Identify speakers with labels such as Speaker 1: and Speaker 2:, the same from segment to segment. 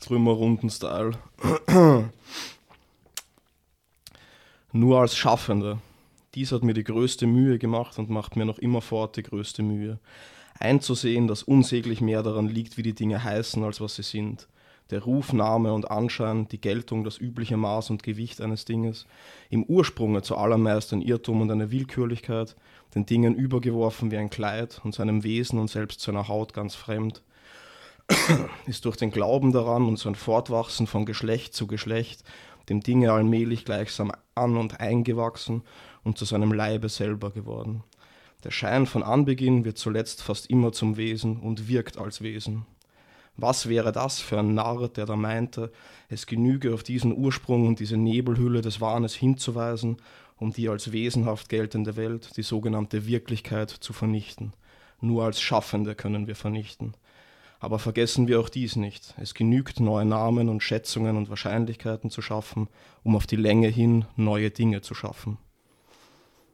Speaker 1: Trümmerrunden-Style. Nur als Schaffender. Dies hat mir die größte Mühe gemacht und macht mir noch immerfort die größte Mühe. Einzusehen, dass unsäglich mehr daran liegt, wie die Dinge heißen, als was sie sind. Der Ruf, Name und Anschein, die Geltung, das übliche Maß und Gewicht eines Dinges, im Ursprunge zuallermeist ein Irrtum und eine Willkürlichkeit, den Dingen übergeworfen wie ein Kleid und seinem Wesen und selbst seiner Haut ganz fremd, ist durch den Glauben daran und sein Fortwachsen von Geschlecht zu Geschlecht dem Dinge allmählich gleichsam an und eingewachsen und zu seinem Leibe selber geworden. Der Schein von Anbeginn wird zuletzt fast immer zum Wesen und wirkt als Wesen. Was wäre das für ein Narr, der da meinte, es genüge auf diesen Ursprung und diese Nebelhülle des Wahnes hinzuweisen, um die als wesenhaft geltende Welt, die sogenannte Wirklichkeit, zu vernichten. Nur als Schaffende können wir vernichten. Aber vergessen wir auch dies nicht. Es genügt, neue Namen und Schätzungen und Wahrscheinlichkeiten zu schaffen, um auf die Länge hin neue Dinge zu schaffen.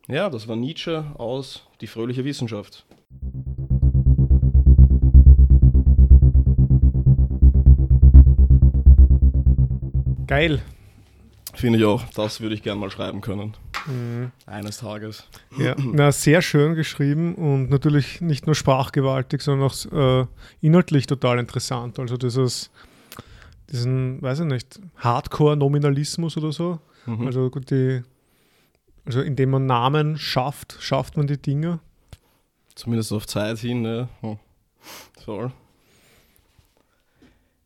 Speaker 1: Ja, das war Nietzsche aus Die fröhliche Wissenschaft.
Speaker 2: Geil.
Speaker 1: Finde ich auch. Das würde ich gerne mal schreiben können.
Speaker 2: Mhm.
Speaker 1: Eines Tages.
Speaker 2: Ja, na, sehr schön geschrieben und natürlich nicht nur sprachgewaltig, sondern auch äh, inhaltlich total interessant. Also dieses, diesen, weiß ich nicht, Hardcore-Nominalismus oder so.
Speaker 1: Mhm.
Speaker 2: Also gut, die, also indem man Namen schafft, schafft man die Dinge.
Speaker 1: Zumindest auf Zeit hin, ne? Hm. Voll.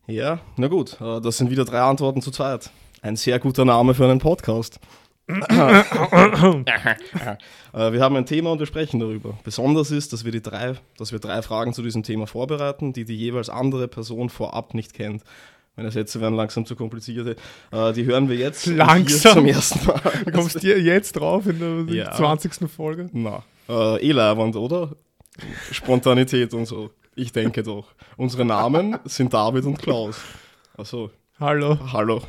Speaker 1: Ja, na gut, äh, das sind wieder drei Antworten zu zweit. Ein sehr guter Name für einen Podcast. Äh, wir haben ein Thema und wir sprechen darüber. Besonders ist, dass wir, die drei, dass wir drei Fragen zu diesem Thema vorbereiten, die die jeweils andere Person vorab nicht kennt. Meine Sätze werden langsam zu kompliziert. Äh, die hören wir jetzt
Speaker 2: Langsam?
Speaker 1: zum ersten Mal.
Speaker 2: Du kommst dir jetzt drauf in der
Speaker 1: Ja.
Speaker 2: 20. Folge.
Speaker 1: Na, äh, leiwand, oder? Spontanität und so. Ich denke doch. Unsere Namen sind David und Klaus. Also,
Speaker 2: Hallo.
Speaker 1: hallo.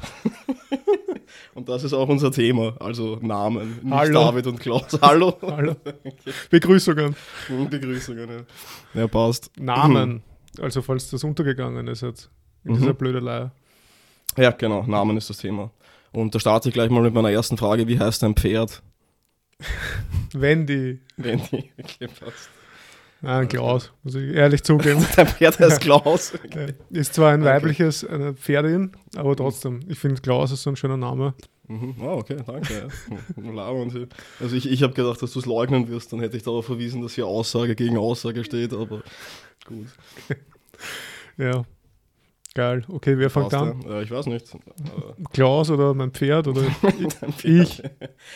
Speaker 1: Und das ist auch unser Thema. Also Namen, nicht
Speaker 2: Hallo.
Speaker 1: David und Klaus. Hallo.
Speaker 2: Hallo. Begrüßungen.
Speaker 1: Begrüßungen. Ja, ja passt.
Speaker 2: Namen. Also falls das untergegangen ist jetzt in
Speaker 1: Mhm.
Speaker 2: dieser Blödelei.
Speaker 1: Ja, genau. Namen ist das Thema. Und da starte ich gleich mal mit meiner ersten Frage. Wie heißt dein Pferd?
Speaker 2: Wendy.
Speaker 1: Wenn die okay, passt.
Speaker 2: Nein, Klaus, muss ich ehrlich zugeben.
Speaker 1: Dein Pferd heißt Klaus.
Speaker 2: Ja, Ist zwar ein
Speaker 1: Okay.
Speaker 2: weibliches eine Pferdin, aber trotzdem, ich finde Klaus ist so ein schöner Name.
Speaker 1: Mhm. Oh, okay, danke. Ja. Lauernd. Also ich, ich habe gedacht, dass du es leugnen wirst, dann hätte ich darauf verwiesen, dass hier Aussage gegen Aussage steht, aber gut.
Speaker 2: Ja. Geil. Okay, wer fängt an?
Speaker 1: Ja. Ich weiß nicht. Äh,
Speaker 2: Klaus oder mein Pferd oder
Speaker 1: dein Pferd.
Speaker 2: ich?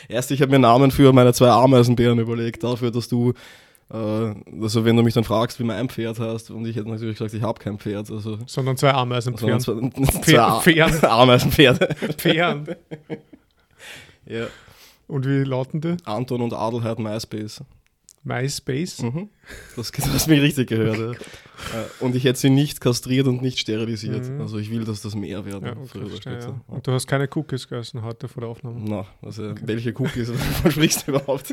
Speaker 1: Erst, ich habe mir Namen für meine zwei Ameisenbären überlegt, dafür, dass du, äh, also wenn du mich dann fragst, wie mein Pferd heißt, und ich hätte natürlich gesagt, ich habe kein Pferd, also
Speaker 2: Sondern zwei Ameisenpferde.
Speaker 1: sondern zwei, zwei
Speaker 2: Pferd.
Speaker 1: Ameisenpferde.
Speaker 2: Pferd.
Speaker 1: Ja.
Speaker 2: Und wie lauten die?
Speaker 1: Anton und Adelheid MySpace.
Speaker 2: MySpace?
Speaker 1: Mhm. Das, du hast mich richtig gehört. ja. Äh, Und ich hätte sie nicht kastriert und nicht sterilisiert.
Speaker 2: Mhm.
Speaker 1: Also ich will, dass das mehr werden.
Speaker 2: Ja, okay, verstehe, ja. Und du hast keine Cookies gegessen heute vor der Aufnahme.
Speaker 1: Na, also welche Cookies wovon sprichst du überhaupt?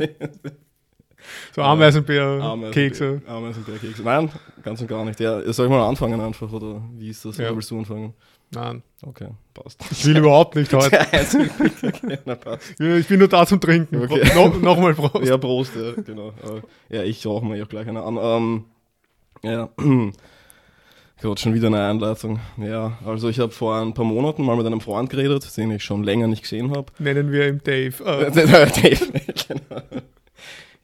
Speaker 2: So Ameisenbär,
Speaker 1: Ameisenbär-
Speaker 2: Kekse.
Speaker 1: Ameisenbärkekse. Nein, ganz und gar nicht. Ja, soll ich mal anfangen einfach oder wie ist das?
Speaker 2: Ja.
Speaker 1: Oder willst du anfangen?
Speaker 2: Nein,
Speaker 1: Okay, passt.
Speaker 2: ich will überhaupt nicht heute. Ich bin nur da zum Trinken.
Speaker 1: Okay.
Speaker 2: No, Nochmal Prost.
Speaker 1: Ja, Prost, ja, genau. Äh, Ja, ich rauche mir auch gleich eine an. Ähm, ja, Gott, schon wieder eine Einleitung. Ja, also ich habe vor ein paar Monaten mal mit einem Freund geredet, den ich schon länger nicht gesehen habe.
Speaker 2: Nennen wir ihn Dave. Äh,
Speaker 1: Dave, genau.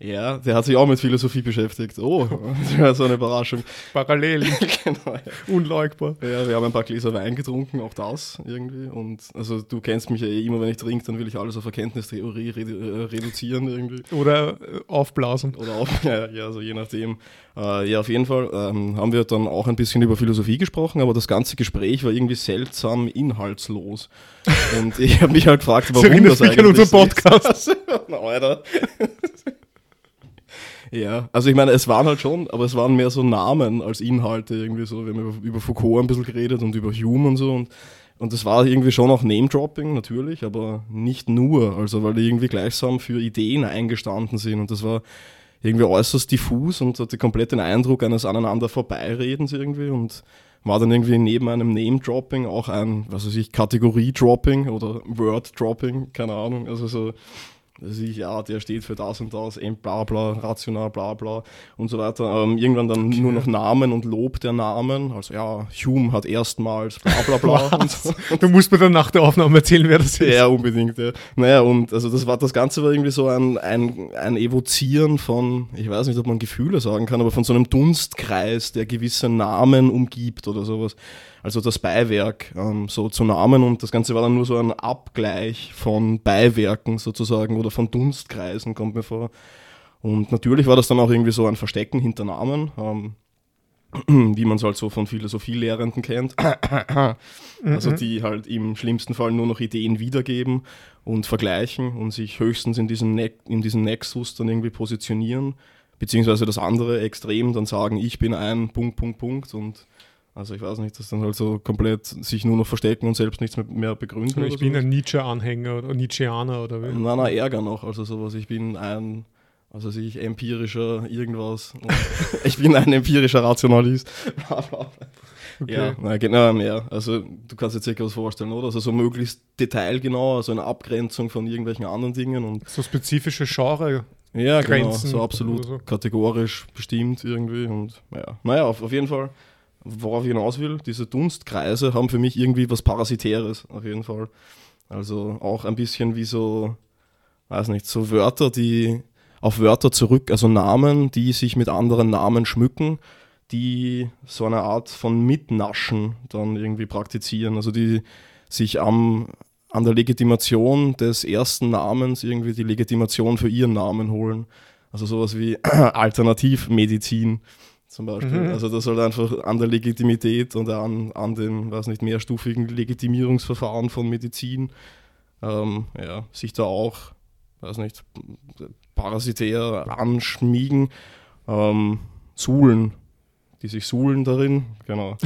Speaker 1: Ja, der hat sich auch mit Philosophie beschäftigt. Oh, das war so eine Überraschung.
Speaker 2: parallel,
Speaker 1: genau.
Speaker 2: unleugbar.
Speaker 1: Ja, wir haben ein paar Gläser Wein getrunken, auch das irgendwie. Und also du kennst mich ja eh immer, wenn ich trinke, dann will ich alles auf Erkenntnistheorie redu äh, reduzieren irgendwie.
Speaker 2: Oder äh, aufblasen.
Speaker 1: Oder auch, ja, ja, also je nachdem. Äh, ja, auf jeden Fall ähm, haben wir dann auch ein bisschen über Philosophie gesprochen, aber das ganze Gespräch war irgendwie seltsam inhaltslos. Und ich habe mich halt gefragt, warum das
Speaker 2: an
Speaker 1: eigentlich
Speaker 2: unseren Podcast.
Speaker 1: ist. Na, Alter. Ja, also ich meine, es waren halt schon, aber es waren mehr so Namen als Inhalte irgendwie so. Wir haben über, über Foucault ein bisschen geredet und über Hume und so und und das war irgendwie schon auch Name-Dropping, natürlich, aber nicht nur. Also, weil die irgendwie gleichsam für Ideen eingestanden sind. Und das war irgendwie äußerst diffus und hatte komplett den Eindruck eines aneinander Vorbeiredens irgendwie. Und war dann irgendwie neben einem Name-Dropping auch ein, was weiß ich, Kategorie-Dropping oder Word-Dropping, keine Ahnung. Also so, also ich, ja, der steht für das und das, bla bla, rational, bla bla und so weiter. Ähm, irgendwann dann okay. nur noch Namen und Lob der Namen. Also ja, Hume hat erstmals bla bla bla. und so.
Speaker 2: Du musst mir dann nach der Aufnahme erzählen, wer das ist.
Speaker 1: Ja, unbedingt. Ja. Naja, und also das war das Ganze war irgendwie so ein, ein, ein Evozieren von, ich weiß nicht, ob man Gefühle sagen kann, aber von so einem Dunstkreis, der gewisse Namen umgibt oder sowas also das Beiwerk, ähm, so zu Namen und das Ganze war dann nur so ein Abgleich von Beiwerken sozusagen oder von Dunstkreisen, kommt mir vor. Und natürlich war das dann auch irgendwie so ein Verstecken hinter Namen, ähm, wie man es halt so von Philosophielehrenden kennt. also mhm. die halt im schlimmsten Fall nur noch Ideen wiedergeben und vergleichen und sich höchstens in diesem, ne in diesem Nexus dann irgendwie positionieren. Beziehungsweise das andere Extrem dann sagen, ich bin ein Punkt, Punkt, Punkt und also ich weiß nicht, dass dann halt so komplett sich nur noch verstecken und selbst nichts mehr begründen.
Speaker 2: Ich bin sowas. ein Nietzsche-Anhänger oder Nietzscheaner oder wie?
Speaker 1: Nein, nein, Ärger noch. Also sowas, ich bin ein, also ich empirischer irgendwas. ich bin ein empirischer Rationalist. okay. Ja, nein, genau mehr. Also du kannst dir circa was vorstellen, oder? Also so möglichst detailgenau, also eine Abgrenzung von irgendwelchen anderen Dingen. und
Speaker 2: So spezifische Genre.
Speaker 1: Ja, genau, so absolut so. kategorisch bestimmt irgendwie und naja, naja auf, auf jeden Fall worauf ich hinaus will, diese Dunstkreise haben für mich irgendwie was Parasitäres, auf jeden Fall. Also auch ein bisschen wie so, weiß nicht, so Wörter, die auf Wörter zurück, also Namen, die sich mit anderen Namen schmücken, die so eine Art von Mitnaschen dann irgendwie praktizieren, also die sich am, an der Legitimation des ersten Namens irgendwie die Legitimation für ihren Namen holen. Also sowas wie Alternativmedizin zum Beispiel. Mhm. Also das soll einfach an der Legitimität und an, an dem, weiß nicht, mehrstufigen Legitimierungsverfahren von Medizin ähm, ja, sich da auch, weiß nicht, parasitär anschmiegen, ähm, suhlen, die sich suhlen darin, genau.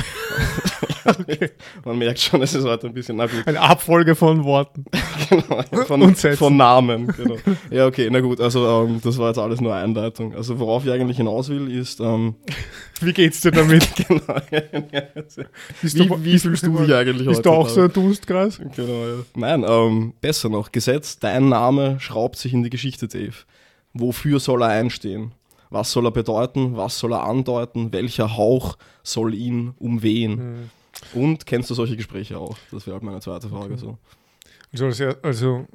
Speaker 1: okay. Man merkt schon, es ist heute ein bisschen, na
Speaker 2: Eine Abfolge von Worten.
Speaker 1: genau, von, von, Namen, genau. Ja, okay, na gut, also ähm, das war jetzt alles nur Einleitung. Also worauf ich eigentlich hinaus will, ist... Ähm,
Speaker 2: wie geht's dir damit?
Speaker 1: genau. wie, wie fühlst du dich eigentlich?
Speaker 2: Bist du auch so ein Dunstkreis?
Speaker 1: Genau, ja. Nein, ähm, besser noch, Gesetz, dein Name schraubt sich in die Geschichte, Dave. Wofür soll er einstehen? Was soll er bedeuten? Was soll er andeuten? Welcher Hauch soll ihn umwehen? Mhm. Und kennst du solche Gespräche auch? Das wäre halt meine zweite Frage. Okay. So.
Speaker 2: Also, also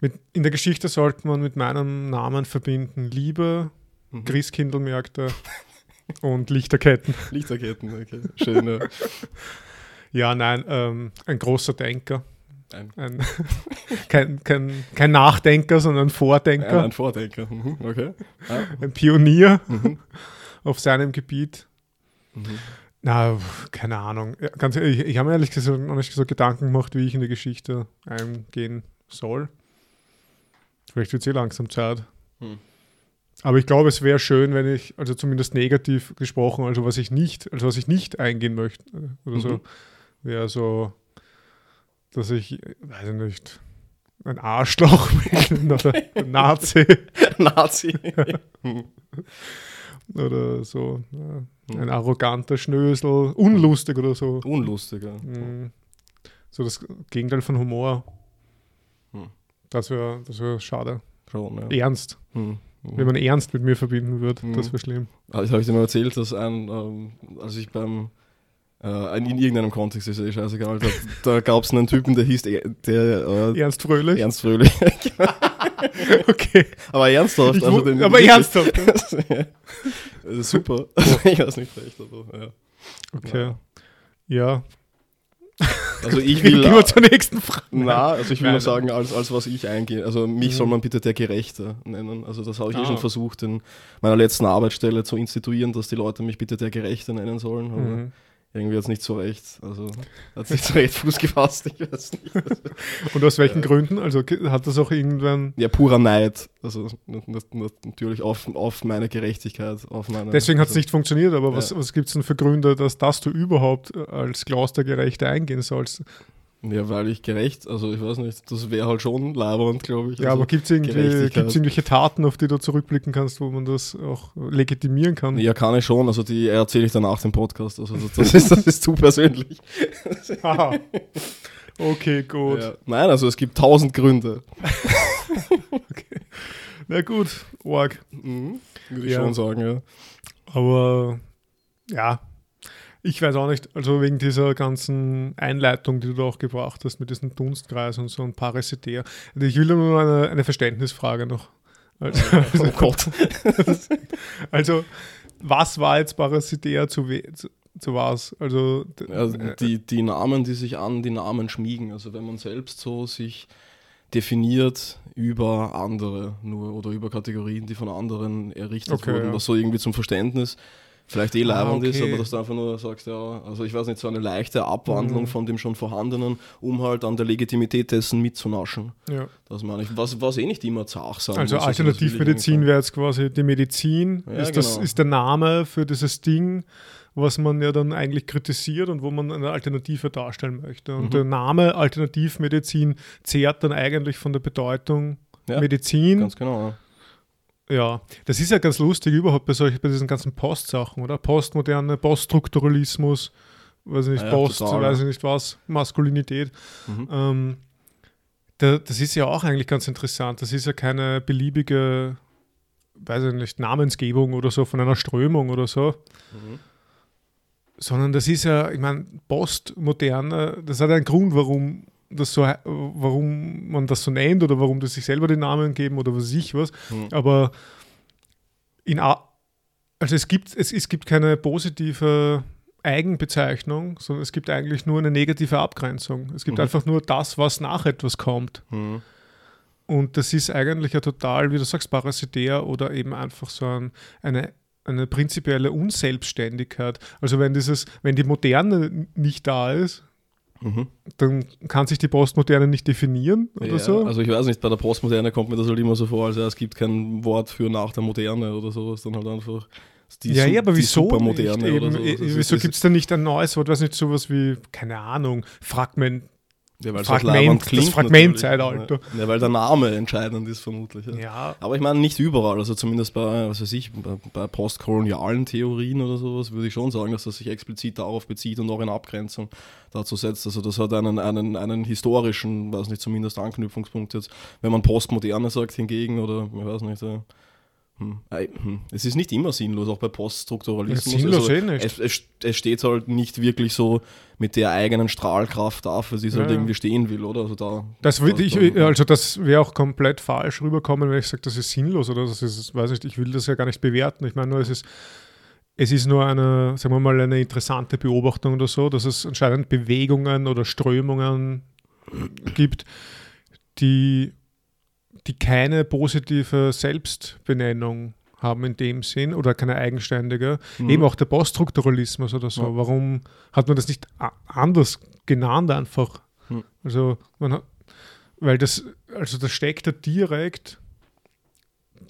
Speaker 2: mit, in der Geschichte sollte man mit meinem Namen verbinden Liebe, mhm. Christkindlmärkte und Lichterketten.
Speaker 1: Lichterketten, okay. Schön. Ja,
Speaker 2: ja nein, ähm, ein großer Denker. Ein, ein kein, kein, kein Nachdenker, sondern Vordenker.
Speaker 1: Ein, ein Vordenker, mhm. okay.
Speaker 2: Ah. Ein Pionier mhm. auf seinem Gebiet. Mhm. Na, keine Ahnung. Ja, ganz ehrlich, ich, ich habe mir ehrlich gesagt noch nicht so Gedanken gemacht, wie ich in die Geschichte eingehen soll. Vielleicht wird es eh langsam Zeit. Hm. Aber ich glaube, es wäre schön, wenn ich, also zumindest negativ gesprochen, also was ich nicht, also was ich nicht eingehen möchte, äh, oder mhm. so, wäre so, dass ich, weiß ich nicht, ein Arschloch bin oder ein Nazi.
Speaker 1: Nazi.
Speaker 2: oder so. Ja. Ein arroganter Schnösel, unlustig oder so.
Speaker 1: Unlustig, ja. Mhm.
Speaker 2: So das Gegenteil von Humor. Hm. Das wäre das wär schade.
Speaker 1: Schon, ja.
Speaker 2: Ernst. Hm. Wenn man ernst mit mir verbinden würde, hm. das wäre schlimm.
Speaker 1: Also, habe ich dir mal erzählt, dass ein, ähm, als ich beim äh, in irgendeinem Kontext ist eh scheißegal. Da, da gab es einen Typen, der hieß der,
Speaker 2: äh, Ernst Fröhlich.
Speaker 1: Ernst Fröhlich.
Speaker 2: okay.
Speaker 1: Aber ernsthaft.
Speaker 2: Ich, also den, aber ernsthaft.
Speaker 1: ja. super. Oh. ich weiß nicht recht, aber ja.
Speaker 2: Okay. Ja. ja.
Speaker 1: Also ich will.
Speaker 2: Gehen wir zur nächsten Frage.
Speaker 1: Na, also ich will Nein. nur sagen, als, als was ich eingehe. Also mich mhm. soll man bitte der Gerechte nennen. Also das habe ich ah. eh schon versucht, in meiner letzten Arbeitsstelle zu instituieren, dass die Leute mich bitte der Gerechte nennen sollen. Mhm irgendwie jetzt nicht so recht, also hat nicht so recht Fuß gefasst, ich weiß nicht.
Speaker 2: Und aus welchen äh, Gründen? Also hat das auch irgendwann...
Speaker 1: Ja, purer Neid, also natürlich auf, auf meine Gerechtigkeit, auf meine...
Speaker 2: Deswegen hat es also, nicht funktioniert, aber ja. was, was gibt es denn für Gründe, dass, dass du überhaupt als Klaus der Gerechte eingehen sollst?
Speaker 1: Ja, weil ich gerecht, also ich weiß nicht, das wäre halt schon labernd, glaube ich.
Speaker 2: Ja,
Speaker 1: also
Speaker 2: aber gibt es irgendwelche Taten, auf die du zurückblicken kannst, wo man das auch legitimieren kann?
Speaker 1: Ja, kann ich schon, also die erzähle ich dann nach dem Podcast. Also das ist, das ist zu persönlich.
Speaker 2: Aha. Okay, gut.
Speaker 1: Ja. Nein, also es gibt tausend Gründe.
Speaker 2: Na gut, Org.
Speaker 1: Mhm. Würde ich
Speaker 2: Ja.
Speaker 1: schon sagen, ja.
Speaker 2: Aber ja, ich weiß auch nicht, also wegen dieser ganzen Einleitung, die du da auch gebracht hast, mit diesem Dunstkreis und so ein Parasitär. Also Ich will nur eine, eine Verständnisfrage noch. Also,
Speaker 1: Oh Gott.
Speaker 2: also, was war jetzt Parasitär zu, zu, zu was? Also,
Speaker 1: Also
Speaker 2: äh,
Speaker 1: die, die Namen, die sich an die Namen schmiegen. Also wenn man selbst so sich definiert über andere nur oder über Kategorien, die von anderen errichtet
Speaker 2: Okay,
Speaker 1: wurden,
Speaker 2: ja.
Speaker 1: was so irgendwie zum Verständnis vielleicht eh
Speaker 2: Ah,
Speaker 1: leibend ist,
Speaker 2: okay.
Speaker 1: aber dass du einfach nur sagst, ja, also ich weiß nicht, so eine leichte Abwandlung
Speaker 2: Mhm.
Speaker 1: von dem schon Vorhandenen, um halt an der Legitimität dessen mitzunaschen.
Speaker 2: ja.
Speaker 1: Das meine ich. Was, was eh nicht immer zach sein
Speaker 2: Also
Speaker 1: muss, das
Speaker 2: Alternativmedizin wäre jetzt quasi die Medizin,
Speaker 1: Ja,
Speaker 2: ist, das,
Speaker 1: genau.
Speaker 2: ist der Name für dieses Ding, was man ja dann eigentlich kritisiert und wo man eine Alternative darstellen möchte. Und
Speaker 1: Mhm.
Speaker 2: der Name Alternativmedizin zehrt dann eigentlich von der Bedeutung
Speaker 1: Ja,
Speaker 2: Medizin.
Speaker 1: Ganz genau. Ja.
Speaker 2: Ja, das ist ja ganz lustig überhaupt bei, solchen, bei diesen ganzen Postsachen, oder? Postmoderne, Poststrukturalismus, weiß ich nicht,
Speaker 1: Ja,
Speaker 2: Post,
Speaker 1: total,
Speaker 2: weiß ich nicht was, Maskulinität.
Speaker 1: Mhm.
Speaker 2: Ähm, da, das ist ja auch eigentlich ganz interessant. Das ist ja keine beliebige, weiß ich nicht, Namensgebung oder so von einer Strömung oder so,
Speaker 1: Mhm.
Speaker 2: sondern das ist ja, ich meine, Postmoderne, das hat einen Grund, warum das so, he- warum man das so nennt oder warum das sich selber den Namen geben oder was ich was.
Speaker 1: Mhm.
Speaker 2: Aber in A also es gibt, es, es gibt keine positive Eigenbezeichnung, sondern es gibt eigentlich nur eine negative Abgrenzung. Es gibt
Speaker 1: Mhm.
Speaker 2: einfach nur das, was nach etwas kommt.
Speaker 1: Mhm.
Speaker 2: Und das ist eigentlich ja total, wie du sagst, parasitär oder eben einfach so ein, eine, eine prinzipielle Unselbstständigkeit. Also wenn dieses, wenn die Moderne nicht da ist,
Speaker 1: Mhm.
Speaker 2: dann kann sich die Postmoderne nicht definieren oder
Speaker 1: ja,
Speaker 2: so.
Speaker 1: Also ich weiß nicht, bei der Postmoderne kommt mir das halt immer so vor, als ja, es gibt kein Wort für nach der Moderne oder sowas, dann halt einfach
Speaker 2: ja, ja, aber wieso
Speaker 1: Supermoderne
Speaker 2: nicht?
Speaker 1: oder
Speaker 2: Eben,
Speaker 1: so.
Speaker 2: eh,
Speaker 1: Das ist-
Speaker 2: wieso gibt es da nicht ein neues Wort, weiß nicht, sowas wie, keine Ahnung, Fragment.
Speaker 1: Ja, weil's
Speaker 2: Fragment,
Speaker 1: halt leibend
Speaker 2: das
Speaker 1: klingt
Speaker 2: Fragmentzeitalter.
Speaker 1: Ja, weil der Name entscheidend ist vermutlich. Ja.
Speaker 2: Ja,
Speaker 1: Aber ich meine nicht überall, also zumindest bei, was weiß ich, bei, bei postkolonialen Theorien oder sowas würde ich schon sagen, dass das sich explizit darauf bezieht und auch in Abgrenzung dazu setzt. Also das hat einen, einen, einen historischen, weiß nicht, zumindest Anknüpfungspunkt jetzt. Wenn man Postmoderne sagt hingegen oder, ich weiß nicht. Es ist nicht immer sinnlos, auch bei Poststrukturalismus.
Speaker 2: Sinnlos
Speaker 1: also,
Speaker 2: eh nicht.
Speaker 1: Es, es, steht halt nicht wirklich so mit der eigenen Strahlkraft da, für sie es
Speaker 2: Ja,
Speaker 1: halt
Speaker 2: ja.
Speaker 1: irgendwie stehen will, oder? Also da,
Speaker 2: das würde
Speaker 1: da-
Speaker 2: ich,
Speaker 1: da-
Speaker 2: also das wäre auch komplett falsch rüberkommen, wenn ich sage, das ist sinnlos oder das ist, weiß nicht, ich will das ja gar nicht bewerten. Ich meine nur, es ist, es ist nur eine, sagen wir mal, eine interessante Beobachtung oder so, dass es anscheinend Bewegungen oder Strömungen gibt, die, die keine positive Selbstbenennung haben in dem Sinn oder keine eigenständige.
Speaker 1: Mhm.
Speaker 2: Eben auch der Poststrukturalismus oder so.
Speaker 1: Ja.
Speaker 2: Warum hat man das nicht anders genannt einfach?
Speaker 1: Hm.
Speaker 2: Also, man hat, weil das, also da steckt ja direkt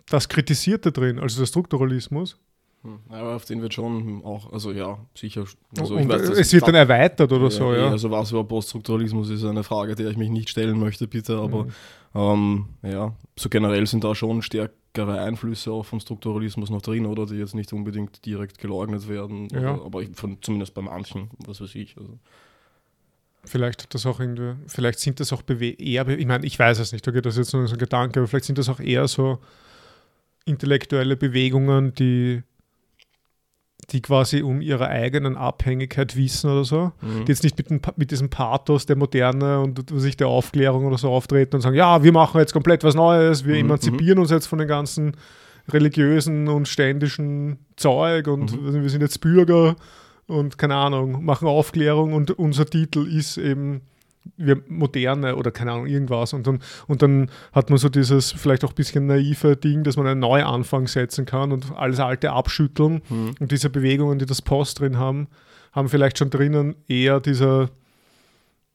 Speaker 2: das Kritisierte drin, also der Strukturalismus.
Speaker 1: Hm, Aber auf den wird schon auch, also ja, sicher. Also
Speaker 2: und
Speaker 1: das
Speaker 2: es wird dann erweitert oder so,
Speaker 1: eh,
Speaker 2: ja.
Speaker 1: Also was über Poststrukturalismus ist eine Frage, der ich mich nicht stellen möchte, bitte. Aber
Speaker 2: Mhm.
Speaker 1: ähm, ja, so generell sind da schon stärkere Einflüsse auch vom Strukturalismus noch drin, oder die jetzt nicht unbedingt direkt geleugnet werden.
Speaker 2: Ja.
Speaker 1: Oder, aber ich- von, zumindest bei manchen, was weiß ich. Also.
Speaker 2: Vielleicht hat das auch irgendwie, vielleicht sind das auch eher, ich meine, ich weiß es nicht, okay, das ist jetzt nur so ein Gedanke, aber vielleicht sind das auch eher so intellektuelle Bewegungen, die, die quasi um ihre eigenen Abhängigkeit wissen oder so,
Speaker 1: Mhm.
Speaker 2: die jetzt nicht mit, dem, mit diesem Pathos der Moderne und sich der Aufklärung oder so auftreten und sagen, ja, wir machen jetzt komplett was Neues, wir
Speaker 1: Mhm,
Speaker 2: emanzipieren uns jetzt von den ganzen religiösen und ständischen Zeug und
Speaker 1: Mhm.
Speaker 2: wir sind jetzt Bürger und keine Ahnung, machen Aufklärung und unser Titel ist eben wir moderne oder keine Ahnung, irgendwas. Und dann, und dann hat man so dieses vielleicht auch ein bisschen naive Ding, dass man einen Neuanfang setzen kann und alles Alte abschütteln.
Speaker 1: Mhm.
Speaker 2: Und diese Bewegungen, die das Post drin haben, haben vielleicht schon drinnen eher dieser,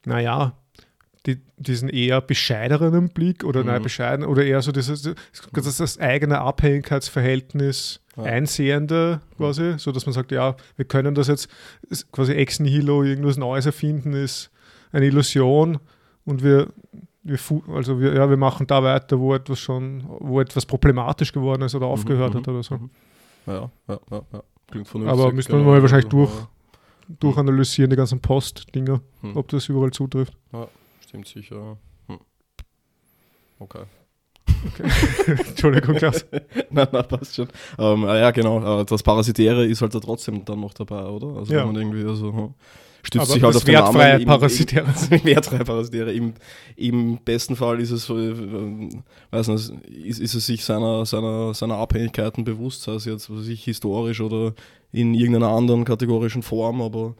Speaker 2: naja, die, diesen eher bescheideren Blick oder nein,
Speaker 1: Mhm.
Speaker 2: bescheiden oder eher so dieses das, das eigene Abhängigkeitsverhältnis
Speaker 1: Ja.
Speaker 2: einsehende quasi, so dass man sagt, ja, wir können das jetzt quasi ex nihilo irgendwas Neues erfinden ist eine Illusion und wir, wir, also wir, ja, wir machen da weiter, wo etwas schon, wo etwas problematisch geworden ist oder mhm, aufgehört mhm, hat oder so. Mhm.
Speaker 1: Ja, ja, ja, ja.
Speaker 2: Klingt vernünftig. Aber müssen wir mal wahrscheinlich durch, durchanalysieren, die ganzen Post-Dinger, hm. ob das überall zutrifft.
Speaker 1: Ja, stimmt sicher. Hm. Okay.
Speaker 2: Okay. Entschuldigung, Klaus.
Speaker 1: nein, nein, passt schon. Ähm, ja, genau. Äh, das Parasitäre ist halt da trotzdem dann noch dabei, oder? Also ja. wenn man irgendwie so hm, stützt Aber sich halt auf den
Speaker 2: Namen. Parasitäre.
Speaker 1: Im, wertfreie Parasitäre. Im, Im besten Fall ist es so, äh, weiß nicht, ist, ist es sich seiner, seiner, seiner Abhängigkeiten bewusst, sei es jetzt was ich, historisch oder in irgendeiner anderen kategorischen Form, aber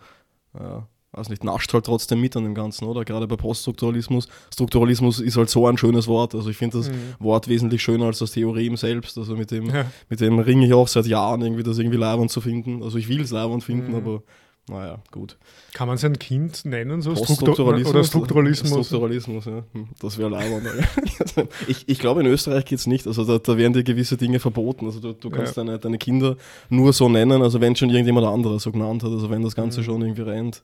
Speaker 1: ja weiß nicht, nascht halt trotzdem mit an dem Ganzen, oder? Gerade bei Poststrukturalismus. Strukturalismus ist halt so ein schönes Wort. Also ich finde das mhm. Wort wesentlich schöner als das Theorem selbst. Also mit dem, ja. mit dem ringe ich auch seit Jahren irgendwie das irgendwie leibend zu finden. Also ich will es leibend finden, mhm. aber naja, gut.
Speaker 2: Kann man sein Kind nennen, so
Speaker 1: Strukturalismus?
Speaker 2: Oder Strukturalismus?
Speaker 1: Strukturalismus, ja. Hm, das wäre leibend. ich, ich glaube, in Österreich geht es nicht. Also da, da, werden dir gewisse Dinge verboten. Also du, du kannst ja. deine, deine Kinder nur so nennen, also wenn schon irgendjemand anderes so genannt hat, also wenn das Ganze mhm. schon irgendwie rennt.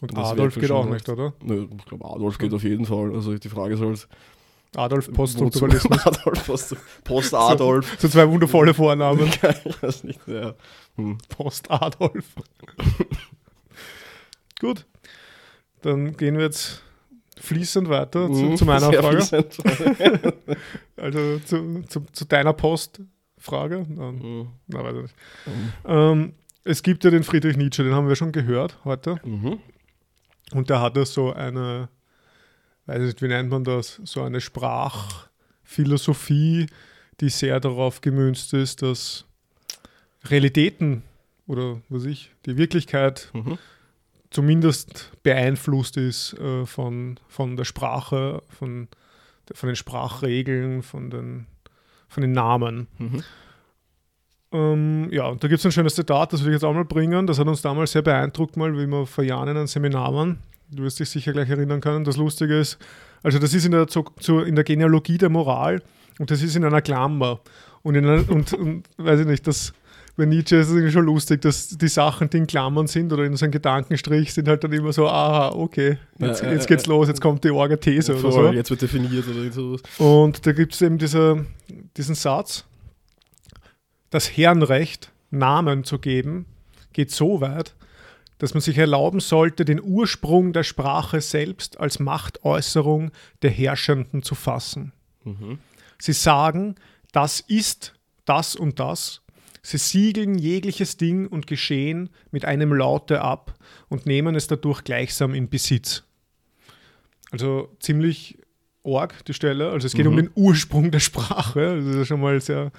Speaker 2: Und Adolf geht auch nicht, oder?
Speaker 1: Nö, ich glaube, Adolf geht auf jeden Fall. Also die Frage ist halt.
Speaker 2: Adolf Poststrukturalismus.
Speaker 1: Adolf Post-Adolf.
Speaker 2: So, so, zwei wundervolle Vornamen.
Speaker 1: ich weiß nicht, ja. Hm.
Speaker 2: Post-Adolf. Gut. Dann gehen wir jetzt fließend weiter zu, mhm, zu meiner Frage. also zu, zu, zu, deiner Postfrage. Mhm. Na, weiß ich nicht. Mhm. Ähm, es gibt ja den Friedrich Nietzsche, den haben wir schon gehört heute. Mhm. Und da hat er so eine, weiß nicht, wie nennt man das, so eine Sprachphilosophie, die sehr darauf gemünzt ist, dass Realitäten oder was ich, die Wirklichkeit mhm. Zumindest beeinflusst ist äh, von, von der Sprache, von, von den Sprachregeln, von den, von den Namen. Mhm. Ähm, ja, und da gibt es ein schönes Zitat, das will ich jetzt auch mal bringen. Das hat uns damals sehr beeindruckt, mal, wie wir vor Jahren in einem Seminar waren. Du wirst dich sicher gleich erinnern können. Das Lustige ist, also das ist in der, zu, in der Genealogie der Moral und das ist in einer Klammer. Und, in einer, und, und weiß ich nicht, das, bei Nietzsche ist es irgendwie schon lustig, dass die Sachen, die in Klammern sind oder in so einem Gedankenstrich, sind halt dann immer so, aha, okay, jetzt, ja, jetzt geht's los, jetzt kommt die Orga-These oder so.
Speaker 1: Jetzt wird definiert oder sowas.
Speaker 2: Und da gibt es eben diese, diesen Satz, das Herrenrecht, Namen zu geben, geht so weit, dass man sich erlauben sollte, den Ursprung der Sprache selbst als Machtäußerung der Herrschenden zu fassen. Mhm. Sie sagen, das ist das und das. Sie siegeln jegliches Ding und Geschehen mit einem Laute ab und nehmen es dadurch gleichsam in Besitz. Also ziemlich org die Stelle. Also es geht mhm. um den Ursprung der Sprache. Das ist schon mal sehr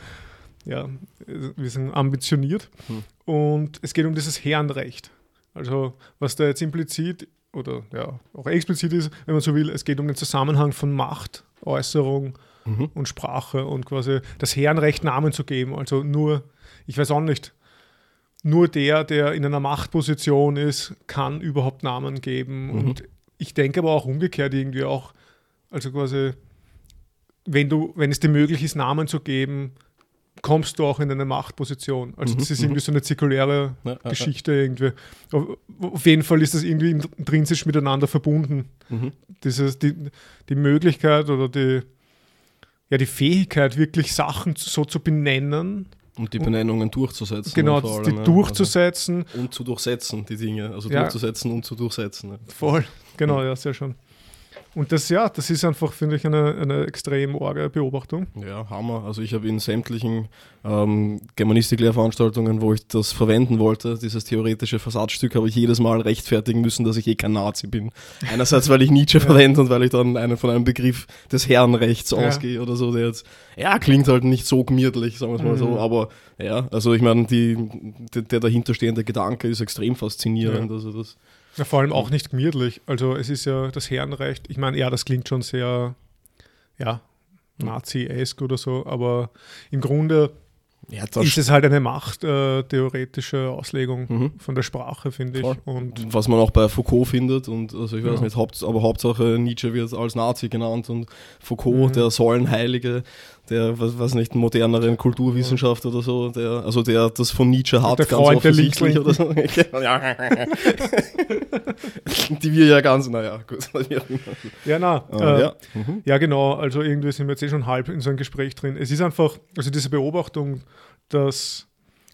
Speaker 2: ja, wir sind ambitioniert. Hm. Und es geht um dieses Herrenrecht. Also, was da jetzt implizit oder ja, auch explizit ist, wenn man so will, es geht um den Zusammenhang von Macht, Äußerung mhm. und Sprache und quasi das Herrenrecht Namen zu geben. Also nur, ich weiß auch nicht, nur der, der in einer Machtposition ist, kann überhaupt Namen geben. Mhm. Und ich denke aber auch umgekehrt irgendwie auch, also quasi, wenn du, wenn es dir möglich ist, Namen zu geben, kommst du auch in eine Machtposition. Also mhm, das ist irgendwie mhm. so eine zirkuläre ja, Geschichte ja. irgendwie. Auf, auf, jeden Fall ist das irgendwie intrinsisch miteinander verbunden. Mhm. Dieses, die, die Möglichkeit oder die, ja, die Fähigkeit, wirklich Sachen so zu benennen.
Speaker 1: Und die Benennungen durchzusetzen.
Speaker 2: Genau, allem, die durchzusetzen.
Speaker 1: Also, und zu durchsetzen, die Dinge. Also durchzusetzen und zu durchsetzen.
Speaker 2: Voll, genau, ja, sehr schön. Und das, ja, das ist einfach, finde ich, eine, eine extrem arge Beobachtung.
Speaker 1: Ja, Hammer. Also ich habe in sämtlichen ähm, Germanistik-Lehrveranstaltungen, wo ich das verwenden wollte, dieses theoretische Versatzstück, habe ich jedes Mal rechtfertigen müssen, dass ich eh kein Nazi bin. Einerseits, weil ich Nietzsche ja. verwende und weil ich dann einen, von einem Begriff des Herrenrechts ja. ausgehe oder so, der jetzt, ja, klingt halt nicht so gemütlich, sagen wir es mal mhm. so, aber ja, also ich meine, der dahinterstehende Gedanke ist extrem faszinierend. Ja. Also das
Speaker 2: ja, vor allem auch nicht gemütlich. Also es ist ja das Herrenrecht. Ich meine, ja, das klingt schon sehr, ja, Nazi-esk oder so, aber im Grunde ja, ist es halt eine machttheoretische äh, Auslegung mhm. von der Sprache, finde ich.
Speaker 1: Und Was man auch bei Foucault findet, und also ich weiß ja. nicht, Haupt, aber Hauptsache Nietzsche wird als Nazi genannt und Foucault, mhm. der Säulenheilige, der, was, was nicht, moderneren Kulturwissenschaft oder so, der, also der das von Nietzsche hat,
Speaker 2: der
Speaker 1: ganz
Speaker 2: Freund
Speaker 1: offensichtlich oder so. Die wir ja ganz, naja, gut.
Speaker 2: Ja, na,
Speaker 1: Äh,
Speaker 2: äh,
Speaker 1: ja. Mhm.
Speaker 2: Ja, genau. Also irgendwie sind wir jetzt eh schon halb in so einem Gespräch drin. Es ist einfach, also diese Beobachtung, dass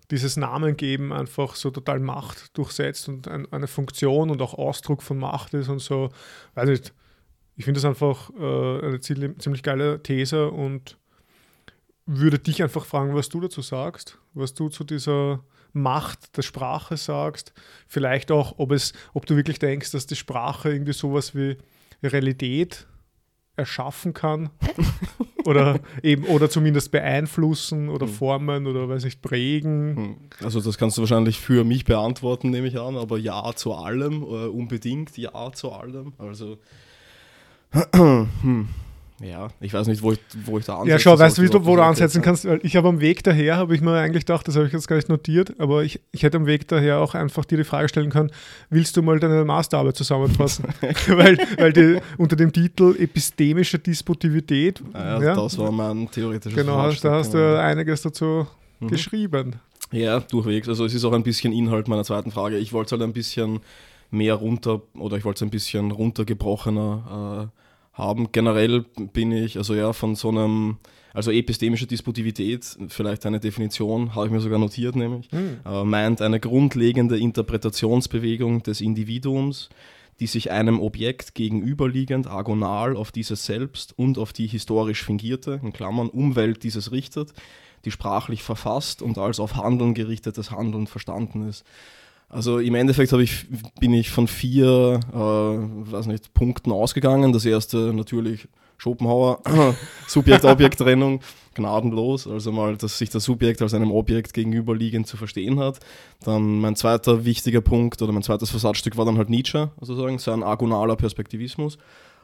Speaker 2: dieses Namengeben einfach so total Macht durchsetzt und ein, eine Funktion und auch Ausdruck von Macht ist und so. Weiß nicht. Ich finde das einfach äh, eine ziemlich geile These und würde dich einfach fragen, was du dazu sagst, was du zu dieser Macht der Sprache sagst. Vielleicht auch, ob es, ob du wirklich denkst, dass die Sprache irgendwie sowas wie Realität erschaffen kann oder eben oder zumindest beeinflussen oder formen oder weiß nicht prägen.
Speaker 1: Hm. Also das kannst du wahrscheinlich für mich beantworten, nehme ich an, aber ja zu allem, äh, unbedingt ja zu allem. Also hm. Ja, ich weiß nicht, wo ich, wo ich da ansetzen
Speaker 2: Ja, schau, weißt du, wo du ansetzen kannst? Weil ich habe am Weg daher, habe ich mir eigentlich gedacht, das habe ich jetzt gar nicht notiert, aber ich, ich hätte am Weg daher auch einfach dir die Frage stellen können, willst du mal deine Masterarbeit zusammenfassen? weil weil die, unter dem Titel Epistemische Disputivität.
Speaker 1: Ah, ja,
Speaker 2: ja,
Speaker 1: das war mein theoretisches
Speaker 2: genau, hast, da hast du
Speaker 1: Verhalten,
Speaker 2: einiges dazu
Speaker 1: Mhm.
Speaker 2: geschrieben.
Speaker 1: Ja, durchwegs. Also es ist auch ein bisschen Inhalt meiner zweiten Frage. Ich wollte es halt ein bisschen mehr runter oder ich wollte es ein bisschen runtergebrochener äh, haben. Generell bin ich, also ja, von so einem, also epistemische Disputivität, vielleicht eine Definition, habe ich mir sogar notiert, nämlich, äh, meint eine grundlegende Interpretationsbewegung des Individuums, die sich einem Objekt gegenüberliegend agonal auf dieses selbst und auf die historisch fingierte, in Klammern, Umwelt dieses richtet, die sprachlich verfasst und als auf Handeln gerichtetes Handeln verstanden ist. Also im Endeffekt ich, bin ich von vier äh, weiß nicht, Punkten ausgegangen. Das erste natürlich Schopenhauer, Subjekt-Objekt-Trennung, gnadenlos. Also mal, dass sich das Subjekt als einem Objekt gegenüberliegend zu verstehen hat. Dann mein zweiter wichtiger Punkt oder mein zweites Versatzstück war dann halt Nietzsche, sozusagen, sein agonaler Perspektivismus.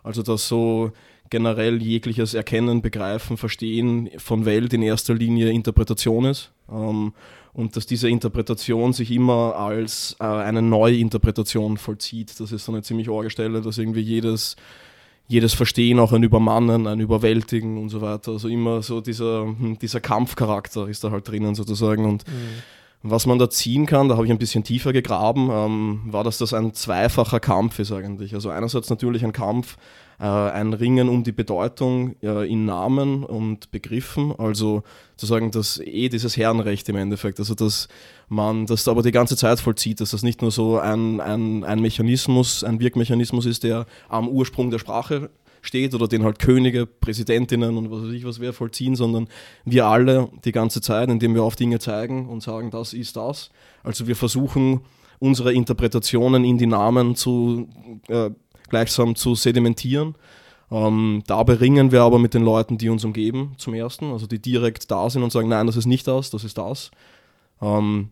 Speaker 1: Also dass so generell jegliches Erkennen, Begreifen, Verstehen von Welt in erster Linie Interpretation ist. Ähm, und dass diese Interpretation sich immer als äh, eine neue Interpretation vollzieht. Das ist so eine ziemlich arge Stelle, dass irgendwie jedes, jedes Verstehen auch ein Übermannen, ein Überwältigen und so weiter. Also immer so dieser, hm, dieser Kampfcharakter ist da halt drinnen sozusagen. Und was man da ziehen kann, da habe ich ein bisschen tiefer gegraben, ähm, war, dass das ein zweifacher Kampf ist eigentlich. Also einerseits natürlich ein Kampf, äh, ein Ringen um die Bedeutung äh, in Namen und Begriffen, also zu sagen, dass eh dieses Herrenrecht im Endeffekt, also dass man das aber die ganze Zeit vollzieht, dass das nicht nur so ein, ein, ein Mechanismus, ein Wirkmechanismus ist, der am Ursprung der Sprache steht oder den halt Könige, Präsidentinnen und was weiß ich was wir vollziehen, sondern wir alle die ganze Zeit, indem wir auf Dinge zeigen und sagen, das ist das. Also wir versuchen unsere Interpretationen in die Namen zu äh, gleichsam zu sedimentieren. Ähm, dabei ringen wir aber mit den Leuten, die uns umgeben, zum ersten, also die direkt da sind und sagen, nein, das ist nicht das, das ist das. Ähm,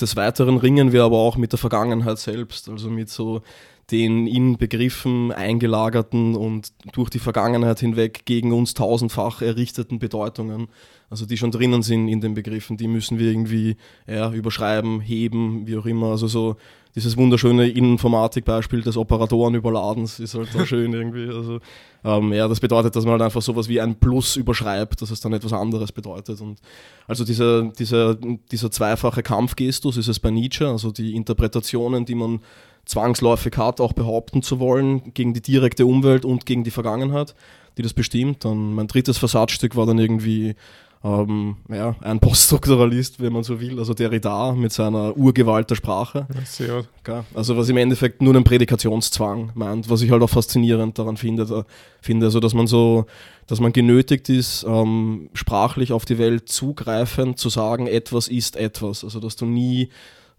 Speaker 1: des Weiteren ringen wir aber auch mit der Vergangenheit selbst, also mit so den in Begriffen eingelagerten und durch die Vergangenheit hinweg gegen uns tausendfach errichteten Bedeutungen, also die schon drinnen sind in den Begriffen, die müssen wir irgendwie ja, überschreiben, heben, wie auch immer. Also so dieses wunderschöne Informatikbeispiel des Operatorenüberladens ist halt so schön irgendwie. Also ähm, ja, das bedeutet, dass man halt einfach sowas wie ein Plus überschreibt, dass es dann etwas anderes bedeutet. Und also dieser, dieser, dieser zweifache Kampfgestus ist es bei Nietzsche, also die Interpretationen, die man zwangsläufig hat, auch behaupten zu wollen, gegen die direkte Umwelt und gegen die Vergangenheit, die das bestimmt. Dann mein drittes Versatzstück war dann irgendwie ähm, ja, ein Poststrukturalist, wenn man so will, also Derrida mit seiner Urgewalt der Sprache.
Speaker 2: Sehr.
Speaker 1: Okay. Also was im Endeffekt nur einen Prädikationszwang meint, was ich halt auch faszinierend daran finde, finde also dass man so, dass man genötigt ist, ähm, sprachlich auf die Welt zugreifend zu sagen, etwas ist etwas. Also dass du nie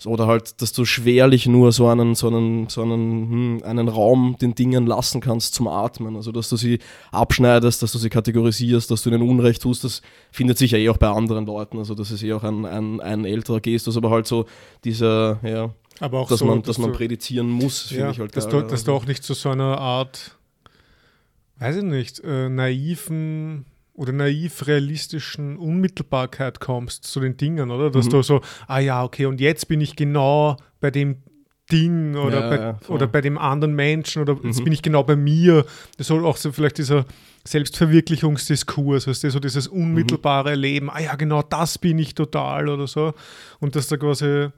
Speaker 1: oder halt, dass du schwerlich nur so einen, so einen, so einen, hm, einen Raum den Dingen lassen kannst zum Atmen. Also dass du sie abschneidest, dass du sie kategorisierst, dass du ihnen Unrecht tust, das findet sich ja eh auch bei anderen Leuten. Also das ist eh auch ein, ein, ein älterer Gestus, aber halt so dieser, ja,
Speaker 2: Aber auch
Speaker 1: dass
Speaker 2: so,
Speaker 1: man, dass man
Speaker 2: du-
Speaker 1: prädizieren muss, finde
Speaker 2: ja,
Speaker 1: ich halt
Speaker 2: dass,
Speaker 1: geil.
Speaker 2: du, dass du auch nicht zu so einer Art, weiß ich nicht, äh, naiven oder naiv realistischen Unmittelbarkeit kommst zu den Dingen, oder? Dass
Speaker 1: Mhm.
Speaker 2: du so, ah ja, okay, und jetzt bin ich genau bei dem Ding oder,
Speaker 1: Ja,
Speaker 2: bei,
Speaker 1: ja,
Speaker 2: oder bei dem anderen Menschen oder jetzt
Speaker 1: Mhm.
Speaker 2: bin ich genau bei mir. Das soll auch so vielleicht dieser Selbstverwirklichungsdiskurs, weißt du, so dieses unmittelbare Leben, ah ja, genau das bin ich total oder so. Und dass da quasi,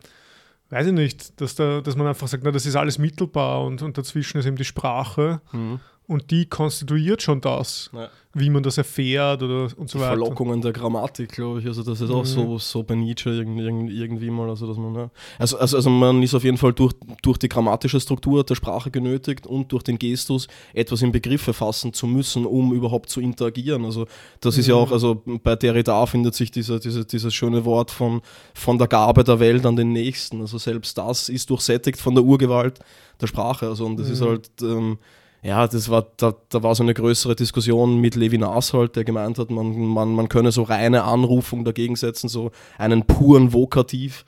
Speaker 2: weiß ich nicht, dass, da, dass man einfach sagt, na, das ist alles mittelbar und, und dazwischen ist eben die Sprache
Speaker 1: Mhm.
Speaker 2: Und die konstituiert schon das,
Speaker 1: Ja.
Speaker 2: wie man das erfährt oder und so
Speaker 1: Die
Speaker 2: weiter.
Speaker 1: Verlockungen der Grammatik, glaube ich. Also das ist auch
Speaker 2: Mhm.
Speaker 1: so, so bei Nietzsche irgend, irgend, irgendwie mal. Also, dass man, ja. also, also, also man ist auf jeden Fall durch, durch die grammatische Struktur der Sprache genötigt und durch den Gestus etwas in Begriffe fassen zu müssen, um überhaupt zu interagieren. Also das ist ja
Speaker 2: Mhm.
Speaker 1: auch, also bei Derrida findet sich dieser, dieser, dieses schöne Wort von, von der Gabe der Welt an den Nächsten. Also selbst das ist durchsättigt von der Urgewalt der Sprache. Also und das ist
Speaker 2: Mhm.
Speaker 1: halt... Ähm, ja, das war, da, da war so eine größere Diskussion mit Levinas halt, der gemeint hat, man, man, man könne so reine Anrufung dagegen setzen, so einen puren Vokativ.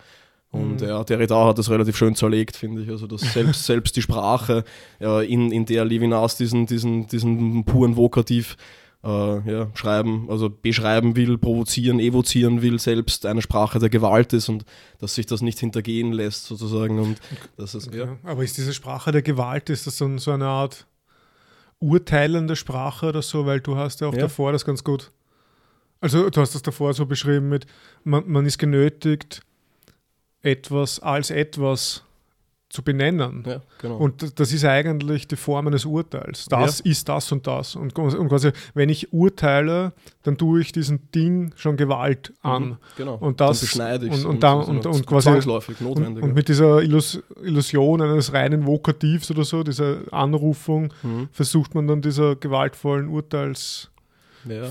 Speaker 1: Und
Speaker 2: Mhm.
Speaker 1: ja, Derrida hat das relativ schön zerlegt, finde ich. Also, dass selbst, selbst die Sprache, ja, in, in der Levinas diesen, diesen, diesen puren Vokativ äh, ja, schreiben, also beschreiben will, provozieren, evozieren will, selbst eine Sprache der Gewalt ist und dass sich das nicht hintergehen lässt, sozusagen. Und das ist, ja.
Speaker 2: Aber ist diese Sprache der Gewalt, ist das dann so eine Art urteilende Sprache oder so? Weil du hast ja auch
Speaker 1: Ja.
Speaker 2: davor das ganz gut. Also du hast das davor so beschrieben mit, man, man ist genötigt, etwas als etwas zu benennen.
Speaker 1: ja, genau.
Speaker 2: Und das ist eigentlich die Form eines Urteils. Das ist das und das. Und, und quasi, wenn ich urteile, dann tue ich diesem Ding schon Gewalt an.
Speaker 1: Mhm, genau.
Speaker 2: Und das-
Speaker 1: beschneide ich
Speaker 2: und- und da- und- und quasi-
Speaker 1: zwangsläufig
Speaker 2: Und,
Speaker 1: notwendig.
Speaker 2: und mit dieser Illus Illusion eines reinen Vokativs oder so, dieser Anrufung,
Speaker 1: mhm.
Speaker 2: versucht man dann dieser gewaltvollen Urteilsfunktion
Speaker 1: ja.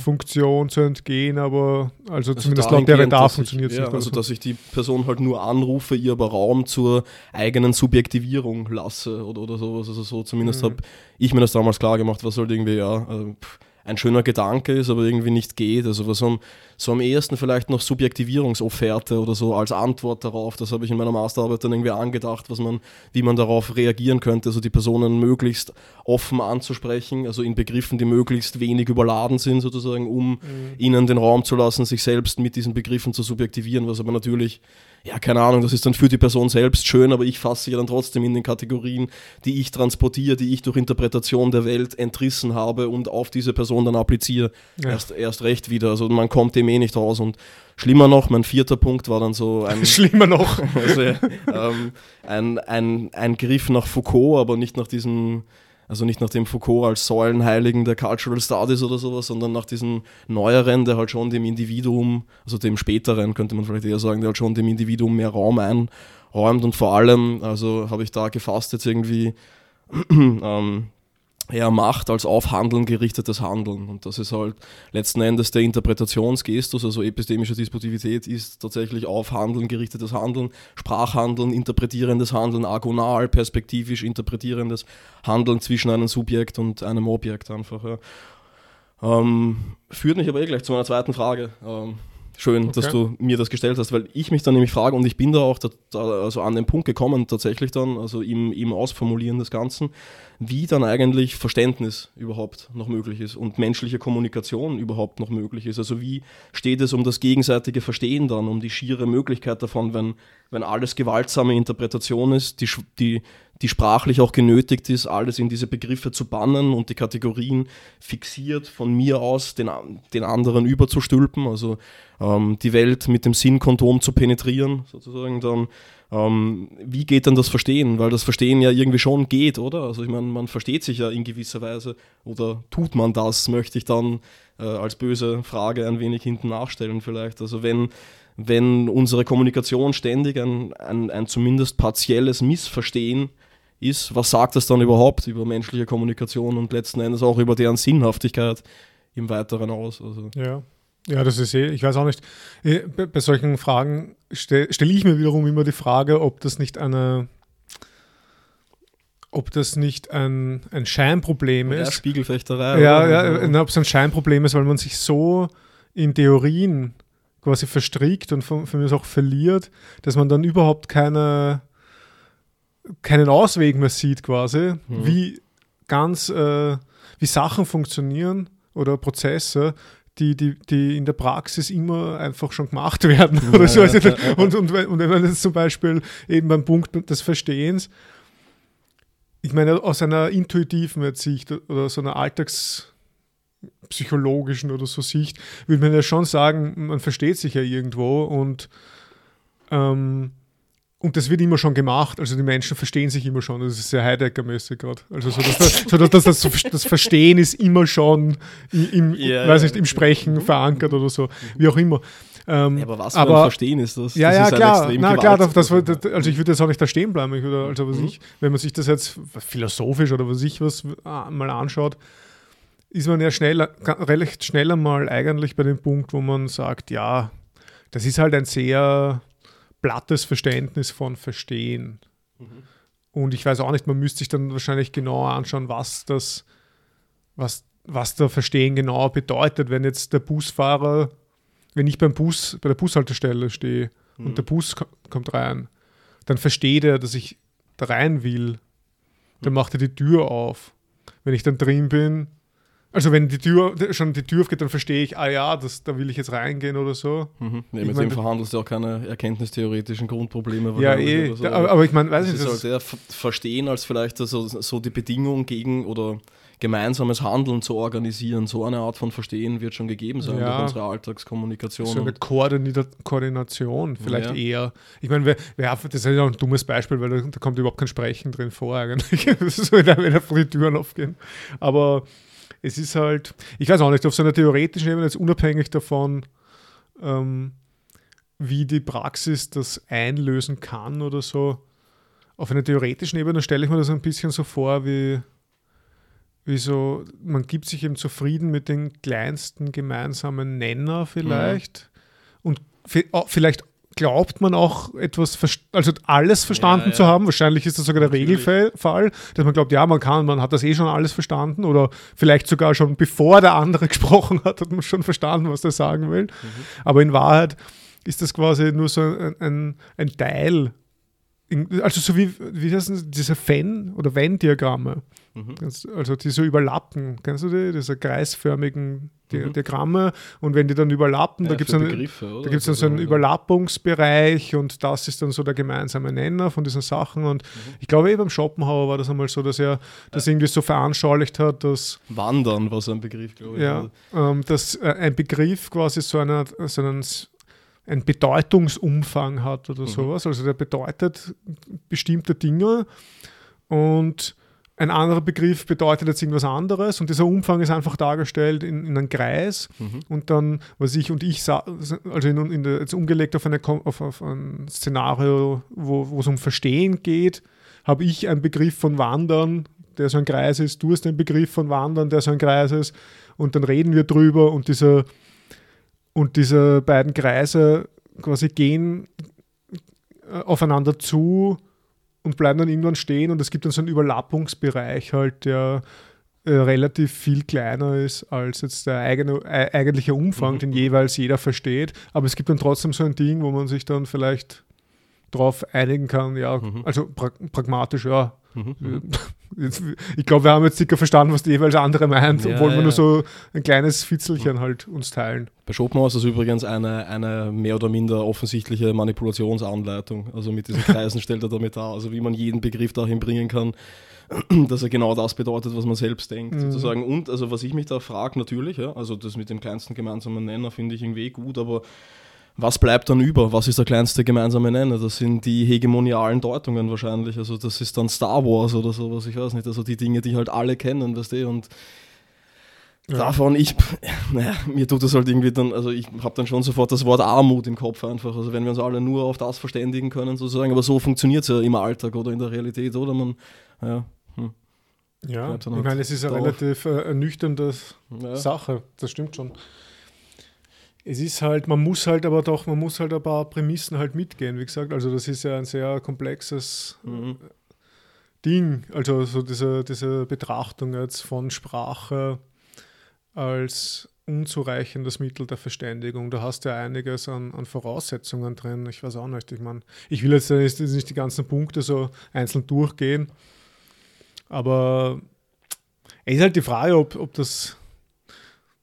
Speaker 2: zu entgehen, aber also,
Speaker 1: Also
Speaker 2: zumindest laut
Speaker 1: dass ich-
Speaker 2: funktioniert es
Speaker 1: ja,
Speaker 2: nicht.
Speaker 1: Also,
Speaker 2: oder so.
Speaker 1: dass ich die Person halt nur anrufe, ihr aber Raum zur eigenen Subjektivierung lasse oder, oder sowas. Also, so zumindest
Speaker 2: Mhm.
Speaker 1: habe ich mir das damals klar gemacht, was halt irgendwie, ja, äh, ein schöner Gedanke ist, aber irgendwie nicht geht. Also, was am, so am ehesten vielleicht noch Subjektivierungsofferte oder so als Antwort darauf. Das habe ich in meiner Masterarbeit dann irgendwie angedacht, was man, wie man darauf reagieren könnte, also die Personen möglichst offen anzusprechen, also in Begriffen, die möglichst wenig überladen sind, sozusagen, um
Speaker 2: Mhm.
Speaker 1: ihnen den Raum zu lassen, sich selbst mit diesen Begriffen zu subjektivieren, was aber natürlich, ja, keine Ahnung, das ist dann für die Person selbst schön, aber ich fasse sie ja dann trotzdem in den Kategorien, die ich transportiere, die ich durch Interpretation der Welt entrissen habe und auf diese Person dann appliziere,
Speaker 2: Ja.
Speaker 1: erst, erst recht wieder. Also man kommt dem eh nicht raus und schlimmer noch, mein vierter Punkt war dann so ein,
Speaker 2: Schlimmer noch.
Speaker 1: also, ähm, ein, ein, ein Griff nach Foucault, aber nicht nach diesem, also nicht nach dem Foucault als Säulenheiligen der Cultural Studies oder sowas, sondern nach diesem neueren, der halt schon dem Individuum, also dem späteren könnte man vielleicht eher sagen, der halt schon dem Individuum mehr Raum einräumt und vor allem, also habe ich da gefasst jetzt irgendwie ähm, eher Macht als auf Handeln gerichtetes Handeln. Und das ist halt letzten Endes der Interpretationsgestus, also epistemische Disputivität ist tatsächlich auf Handeln gerichtetes Handeln, Sprachhandeln, interpretierendes Handeln, agonal, perspektivisch interpretierendes Handeln zwischen einem Subjekt und einem Objekt einfach. Ja. Ähm, führt mich aber eh gleich zu meiner zweiten Frage. Ähm, schön, dass
Speaker 2: Okay.
Speaker 1: du mir das gestellt hast, weil ich mich dann nämlich frage und ich bin da auch da, da, also an den Punkt gekommen, tatsächlich dann, also im, im Ausformulieren des Ganzen, wie dann eigentlich Verständnis überhaupt noch möglich ist und menschliche Kommunikation überhaupt noch möglich ist. Also wie steht es um das gegenseitige Verstehen dann, um die schiere Möglichkeit davon, wenn, wenn alles gewaltsame Interpretation ist, die, die, die sprachlich auch genötigt ist, alles in diese Begriffe zu bannen und die Kategorien fixiert von mir aus den, den anderen überzustülpen, also ähm, die Welt mit dem Sinnkondom zu penetrieren, sozusagen dann. Ähm, wie geht dann das Verstehen? Weil das Verstehen ja irgendwie schon geht, oder? Also ich meine, man versteht sich ja in gewisser Weise oder tut man das, möchte ich dann äh, als böse Frage ein wenig hinten nachstellen vielleicht. Also wenn, wenn unsere Kommunikation ständig ein, ein, ein zumindest partielles Missverstehen ist, was sagt das dann überhaupt über menschliche Kommunikation und letzten Endes auch über deren Sinnhaftigkeit im Weiteren aus? Also,
Speaker 2: Ja. Ja, das ist eh, ich weiß auch nicht. eh, Bei, solchen Fragen stelle stell ich mir wiederum immer die Frage, ob das nicht eine, ob das nicht ein, ein Scheinproblem
Speaker 1: ja,
Speaker 2: ist.
Speaker 1: Spiegelfechterei.
Speaker 2: Ja, ja,
Speaker 1: Also,
Speaker 2: na, ob es ein Scheinproblem ist, weil man sich so in Theorien quasi verstrickt und von, von mir auch verliert, dass man dann überhaupt keine, keinen Ausweg mehr sieht, quasi,
Speaker 1: Mhm.
Speaker 2: wie ganz, äh, wie Sachen funktionieren oder Prozesse, die, die, die in der Praxis immer einfach schon gemacht werden.
Speaker 1: Ja,
Speaker 2: oder so.
Speaker 1: ja,
Speaker 2: Also,
Speaker 1: ja, ja.
Speaker 2: und, und, wenn- und wenn man jetzt zum Beispiel eben beim Punkt des Verstehens, ich meine, aus einer intuitiven Sicht oder so einer alltagspsychologischen oder so Sicht, würde man ja schon sagen, man versteht sich ja irgendwo und ähm, und das wird immer schon gemacht, also die Menschen verstehen sich immer schon, das ist sehr Heidegger-mäßig gerade. Also so, dass, das, so, dass das, das, das Verstehen ist immer schon im,
Speaker 1: Ja,
Speaker 2: weiß nicht, im Sprechen verankert oder so, wie auch immer. Ähm,
Speaker 1: Ja, aber was für
Speaker 2: aber-
Speaker 1: ein Verstehen ist das?
Speaker 2: ja,
Speaker 1: das
Speaker 2: ja,
Speaker 1: ist
Speaker 2: klar. Na, klar, das, also ich würde jetzt auch nicht da stehen bleiben. Ich würde, also was
Speaker 1: Mhm.
Speaker 2: ich, wenn man sich das jetzt philosophisch oder was ich was äh, mal anschaut, ist man ja schneller, ga- recht schnell einmal eigentlich bei dem Punkt, wo man sagt, ja, das ist halt ein sehr plattes Verständnis von Verstehen.
Speaker 1: Mhm.
Speaker 2: Und ich weiß auch nicht, man müsste sich dann wahrscheinlich genauer anschauen, was das, was, was da Verstehen genau bedeutet, wenn jetzt der Busfahrer, wenn ich beim Bus, bei der Bushaltestelle stehe
Speaker 1: Mhm.
Speaker 2: und der Bus ko- kommt rein, dann versteht er, dass ich da rein will. Dann
Speaker 1: Mhm.
Speaker 2: macht er die Tür auf. Wenn ich dann drin bin, also wenn die Tür schon die Tür aufgeht, dann verstehe ich, ah ja, das, da will ich jetzt reingehen oder so.
Speaker 1: Mhm. Nee,
Speaker 2: Ich
Speaker 1: mit
Speaker 2: mein,
Speaker 1: dem
Speaker 2: das-
Speaker 1: verhandelst du auch keine erkenntnistheoretischen Grundprobleme.
Speaker 2: Ja, eh.
Speaker 1: so.
Speaker 2: Da- aber, aber ich meine, weiß
Speaker 1: das
Speaker 2: ich
Speaker 1: ist
Speaker 2: nicht,
Speaker 1: halt eher Ver- Verstehen als vielleicht so, so die Bedingung gegen oder gemeinsames Handeln zu organisieren. So eine Art von Verstehen wird schon gegeben sein
Speaker 2: Ja.
Speaker 1: durch unsere Alltagskommunikation.
Speaker 2: so eine Koordinita Koordination vielleicht
Speaker 1: Ja.
Speaker 2: eher. Ich meine, wer, wer, das ist ja auch ein dummes Beispiel, weil da, da kommt überhaupt kein Sprechen drin vor eigentlich. Das ist so, wenn, einfach die Türen aufgehen. Aber es ist halt, ich weiß auch nicht, auf so einer theoretischen Ebene, jetzt unabhängig davon, ähm, wie die Praxis das einlösen kann oder so, auf einer theoretischen Ebene stelle ich mir das ein bisschen so vor, wie, wie so, man gibt sich eben zufrieden mit den kleinsten gemeinsamen Nenner vielleicht. Und vi- auch- vielleicht glaubt man auch etwas, also alles verstanden
Speaker 1: Ja,
Speaker 2: zu
Speaker 1: ja.
Speaker 2: haben. Wahrscheinlich ist das sogar der
Speaker 1: Natürlich.
Speaker 2: Regelfall, dass man glaubt, ja, man kann, man hat das eh schon alles verstanden oder vielleicht sogar schon bevor der andere gesprochen hat, hat man schon verstanden, was der sagen will. Aber in Wahrheit ist das quasi nur so ein, ein, ein Teil. Also so wie, wie das, diese Venn- oder Venn-Diagramme.
Speaker 1: Mhm.
Speaker 2: Also die so überlappen, kennst du die? Diese kreisförmigen Di
Speaker 1: Mhm.
Speaker 2: Diagramme. Und wenn die dann überlappen, da
Speaker 1: Ja,
Speaker 2: gibt
Speaker 1: für
Speaker 2: es dann, da gibt's dann so einen Überlappungsbereich und das ist dann so der gemeinsame Nenner von diesen Sachen. Und ich glaube, eben beim Schopenhauer war das einmal so, dass er das irgendwie so veranschaulicht hat, dass
Speaker 1: Wandern war so ein Begriff, glaube ich.
Speaker 2: ja, ähm, dass äh, ein Begriff quasi so, einer, so einen, einen Bedeutungsumfang hat oder
Speaker 1: Mhm.
Speaker 2: sowas. Also der bedeutet bestimmte Dinge und ein anderer Begriff bedeutet jetzt irgendwas anderes und dieser Umfang ist einfach dargestellt in, in einem Kreis
Speaker 1: Mhm.
Speaker 2: und dann, was ich und ich, also in, in der, jetzt umgelegt auf, eine, auf, auf ein Szenario, wo wo es um Verstehen geht, habe ich einen Begriff von Wandern, der so ein Kreis ist, du hast einen Begriff von Wandern, der so ein Kreis ist und dann reden wir drüber und dieser und diese beiden Kreise quasi gehen äh, aufeinander zu und bleiben dann irgendwann stehen und es gibt dann so einen Überlappungsbereich halt, der äh, relativ viel kleiner ist als jetzt der eigene, äh, eigentliche Umfang,
Speaker 1: Mhm.
Speaker 2: den jeweils jeder versteht. Aber es gibt dann trotzdem so ein Ding, wo man sich dann vielleicht drauf einigen kann, ja,
Speaker 1: Mhm.
Speaker 2: also pra pragmatisch, ja.
Speaker 1: Mhm.
Speaker 2: Jetzt, ich glaube, wir haben jetzt sicher verstanden, was die jeweils andere meint,
Speaker 1: Ja,
Speaker 2: obwohl wir
Speaker 1: ja.
Speaker 2: nur so ein kleines Fitzelchen halt uns teilen.
Speaker 1: Bei Schopenhauer ist das übrigens eine, eine mehr oder minder offensichtliche Manipulationsanleitung. Also mit diesen Kreisen stellt er damit dar, also wie man jeden Begriff dahin bringen kann, dass er genau das bedeutet, was man selbst denkt.
Speaker 2: Mhm.
Speaker 1: Sozusagen. Und also was ich mich da frage, natürlich, ja, also das mit dem kleinsten gemeinsamen Nenner finde ich irgendwie gut, aber was bleibt dann über? Was ist der kleinste gemeinsame Nenner? Das sind die hegemonialen Deutungen wahrscheinlich. Also das ist dann Star Wars oder sowas, ich weiß nicht. Also die Dinge, die halt alle kennen, weißt du, und
Speaker 2: Ja.
Speaker 1: davon, ich, naja, mir tut das halt irgendwie dann, also ich habe dann schon sofort das Wort Armut im Kopf einfach. Also wenn wir uns alle nur auf das verständigen können, sozusagen, aber so funktioniert es ja im Alltag oder in der Realität, oder? Man, ja, hm,
Speaker 2: Ja, ich
Speaker 1: halt
Speaker 2: meine, es ist eine relativ äh, ernüchternde
Speaker 1: ja.
Speaker 2: Sache, das stimmt schon. Es ist halt, man muss halt aber doch, man muss halt ein paar Prämissen halt mitgehen, wie gesagt. Also das ist ja ein sehr komplexes
Speaker 1: Mhm.
Speaker 2: Ding. Also so diese, diese Betrachtung jetzt von Sprache als unzureichendes Mittel der Verständigung. Da hast du ja einiges an, an Voraussetzungen drin. Ich weiß auch nicht. Ich meine, ich will jetzt nicht, nicht die ganzen Punkte so einzeln durchgehen, aber es ist halt die Frage, ob, ob das,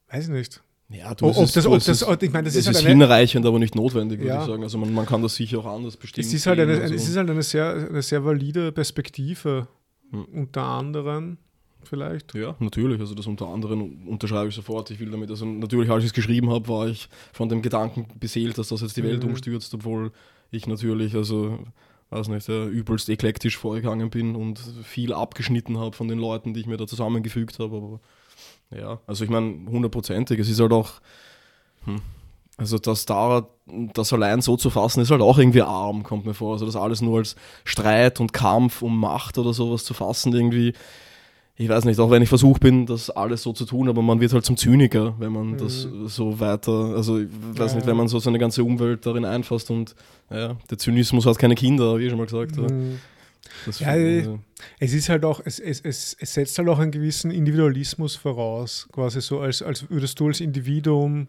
Speaker 2: weiß ich nicht,
Speaker 1: Ja, du,
Speaker 2: Ob- ob das- ob das- ich meine, das
Speaker 1: es
Speaker 2: ist halt
Speaker 1: ist hinreichend, aber nicht notwendig, würde
Speaker 2: Ja.
Speaker 1: ich sagen. Also man, man kann das sicher auch anders bestimmen.
Speaker 2: Es ist halt eine,
Speaker 1: also.
Speaker 2: es ist halt eine, sehr, eine sehr valide Perspektive,
Speaker 1: Hm.
Speaker 2: unter anderem vielleicht.
Speaker 1: Ja, natürlich. Also das unter anderem unterschreibe ich sofort. Ich will damit, also natürlich, als ich es geschrieben habe, war ich von dem Gedanken beseelt, dass das jetzt die Welt
Speaker 2: Mhm.
Speaker 1: umstürzt, obwohl ich natürlich, also weiß nicht, äh, übelst eklektisch vorgegangen bin und viel abgeschnitten habe von den Leuten, die ich mir da zusammengefügt habe. Aber ja, also ich meine, hundertprozentig. Es ist halt auch, hm, also das da, das allein so zu fassen, ist halt auch irgendwie arm, kommt mir vor. Also das alles nur als Streit und Kampf um Macht oder sowas zu fassen, irgendwie ich weiß nicht, auch wenn ich versucht bin, das alles so zu tun, aber man wird halt zum Zyniker, wenn man
Speaker 2: Mhm.
Speaker 1: das so weiter, also ich weiß
Speaker 2: Ja,
Speaker 1: nicht, wenn man so seine ganze Umwelt darin einfasst und ja, der Zynismus hat keine Kinder, wie ich schon mal gesagt habe.
Speaker 2: Mhm.
Speaker 1: Das,
Speaker 2: Ja,
Speaker 1: also,
Speaker 2: Es ist halt auch, es, es, es, es setzt halt auch einen gewissen Individualismus voraus, quasi so, als, als würdest du als Individuum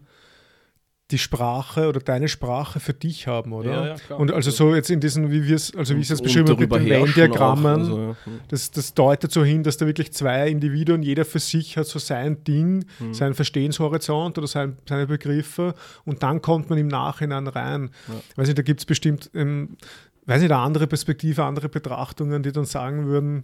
Speaker 2: die Sprache oder deine Sprache für dich haben, oder?
Speaker 1: Ja, ja, klar.
Speaker 2: Und also so jetzt in diesen, wie wir es, also wie ich es jetzt beschrieben habe, mit den Venn-Diagrammen,
Speaker 1: auch, also, ja.
Speaker 2: das, das deutet so hin, dass da wirklich zwei Individuen, jeder für sich hat so sein Ding,
Speaker 1: Mhm.
Speaker 2: seinen Verstehenshorizont oder sein, seine Begriffe und dann kommt man im Nachhinein rein.
Speaker 1: Ja.
Speaker 2: Weiß nicht, da gibt es bestimmt, ähm, weiß nicht, eine andere Perspektive, andere Betrachtungen, die dann sagen würden,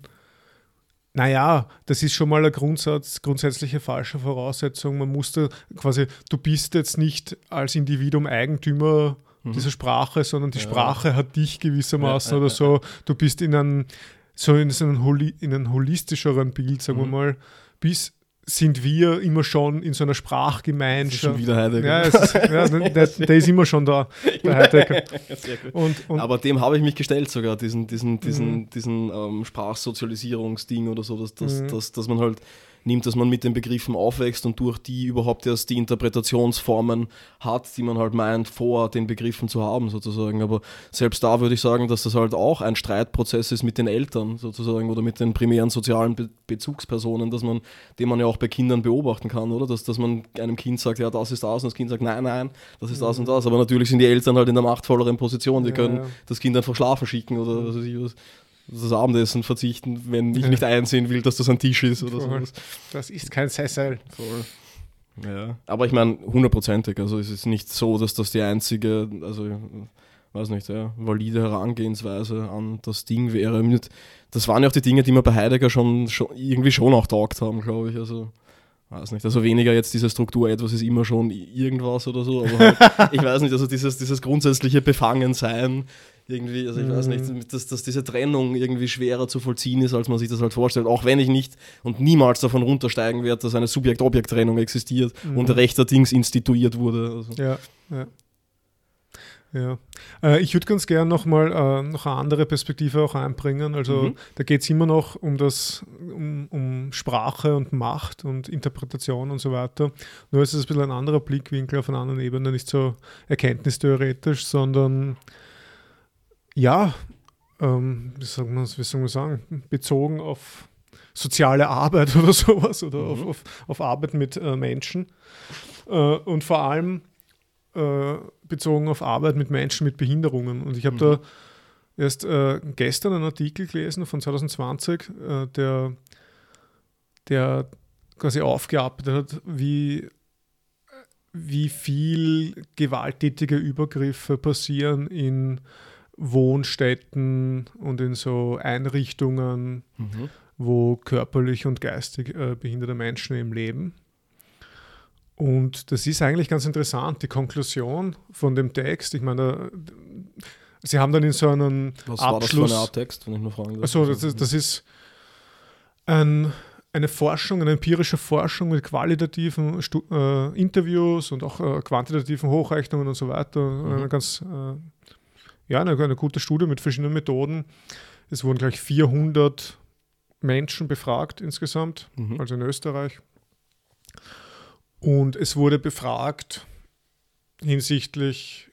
Speaker 2: naja, das ist schon mal eine Grundsatz, grundsätzliche falsche Voraussetzung. Man muss da quasi, du bist jetzt nicht als Individuum Eigentümer dieser Sprache, sondern die
Speaker 1: Mhm. Ja.
Speaker 2: Sprache hat dich gewissermaßen
Speaker 1: Ja, ja,
Speaker 2: oder so. Du bist in einem, so in so einem, in einem holistischeren Bild, sagen wir
Speaker 1: Mhm.
Speaker 2: mal, bis sind wir immer schon in so einer
Speaker 1: Das ist schon
Speaker 2: Sprachgemeinschaft.
Speaker 1: wieder Heidegger.
Speaker 2: Ja, ist, ja der, der ist immer schon da, der Heidegger. Und, und
Speaker 1: Aber dem habe ich mich gestellt sogar, diesen, diesen, diesen,
Speaker 2: Mhm.
Speaker 1: diesen ähm, Sprachsozialisierungsding oder so, dass, dass,
Speaker 2: Mhm.
Speaker 1: dass, dass man halt nimmt, dass man mit den Begriffen aufwächst und durch die überhaupt erst die Interpretationsformen hat, die man halt meint, vor den Begriffen zu haben, sozusagen. Aber selbst da würde ich sagen, dass das halt auch ein Streitprozess ist mit den Eltern, sozusagen, oder mit den primären sozialen Be Bezugspersonen, dass man, den man ja auch bei Kindern beobachten kann, oder? Dass, dass man einem Kind sagt, ja, das ist das, und das Kind sagt, nein, nein, das ist das und das. Aber natürlich sind die Eltern halt in der machtvolleren Position, die
Speaker 2: Ja,
Speaker 1: können
Speaker 2: ja.
Speaker 1: das Kind einfach schlafen schicken oder was weiß ich was. Das Abendessen verzichten, wenn ich nicht einsehen will, dass das ein Tisch ist oder
Speaker 2: Voll.
Speaker 1: sowas.
Speaker 2: das ist kein Sessel.
Speaker 1: Voll. Ja. Aber ich meine, hundertprozentig. Also es ist nicht so, dass das die einzige, also weiß nicht, ja, valide Herangehensweise an das Ding wäre. Das waren ja auch die Dinge, die mir bei Heidegger schon, schon irgendwie schon auch taugt haben, glaube ich. Also weiß nicht, also weniger jetzt diese Struktur, etwas ist immer schon irgendwas oder so, aber halt, ich weiß nicht, also dieses, dieses grundsätzliche Befangensein irgendwie, also ich weiß
Speaker 2: Mhm.
Speaker 1: nicht, dass, dass diese Trennung irgendwie schwerer zu vollziehen ist, als man sich das halt vorstellt, auch wenn ich nicht und niemals davon runtersteigen werde, dass eine Subjekt-Objekt-Trennung existiert
Speaker 2: Mhm.
Speaker 1: und rechterdings instituiert wurde. Also,
Speaker 2: Ja, ja. Ja, äh, ich würde ganz gern nochmal äh, noch eine andere Perspektive auch einbringen. Also
Speaker 1: Mhm.
Speaker 2: da geht es immer noch um das, um, um Sprache und Macht und Interpretation und so weiter. Nur ist es ein bisschen ein anderer Blickwinkel auf einer anderen Ebene, nicht so erkenntnistheoretisch, sondern ja, ähm, wie, soll man, wie soll man sagen, bezogen auf soziale Arbeit oder sowas oder auf,
Speaker 1: Mhm.
Speaker 2: auf, auf Arbeit mit äh, Menschen. Äh, und vor allem äh, bezogen auf Arbeit mit Menschen mit Behinderungen. Und ich habe
Speaker 1: Mhm.
Speaker 2: da erst äh, gestern einen Artikel gelesen von 2020, äh, der, der quasi aufgearbeitet hat, wie, wie viel gewalttätige Übergriffe passieren in Wohnstätten und in so Einrichtungen,
Speaker 1: mhm.
Speaker 2: wo körperlich und geistig äh, behinderte Menschen eben leben. Und das ist eigentlich ganz interessant, die Konklusion von dem Text. Ich meine, da- sie haben dann in so einem
Speaker 1: Was war das für
Speaker 2: Abschluss.
Speaker 1: eine Art Text, wenn ich nur fragen darf?
Speaker 2: Also das ist, das ist ein, eine Forschung, eine empirische Forschung mit qualitativen Stu äh, Interviews und auch äh, quantitativen Hochrechnungen und so weiter.
Speaker 1: Mhm.
Speaker 2: Eine ganz, äh, ja, eine, eine gute Studie mit verschiedenen Methoden. Es wurden gleich 400 Menschen befragt insgesamt,
Speaker 1: Mhm.
Speaker 2: also in Österreich. Und es wurde befragt hinsichtlich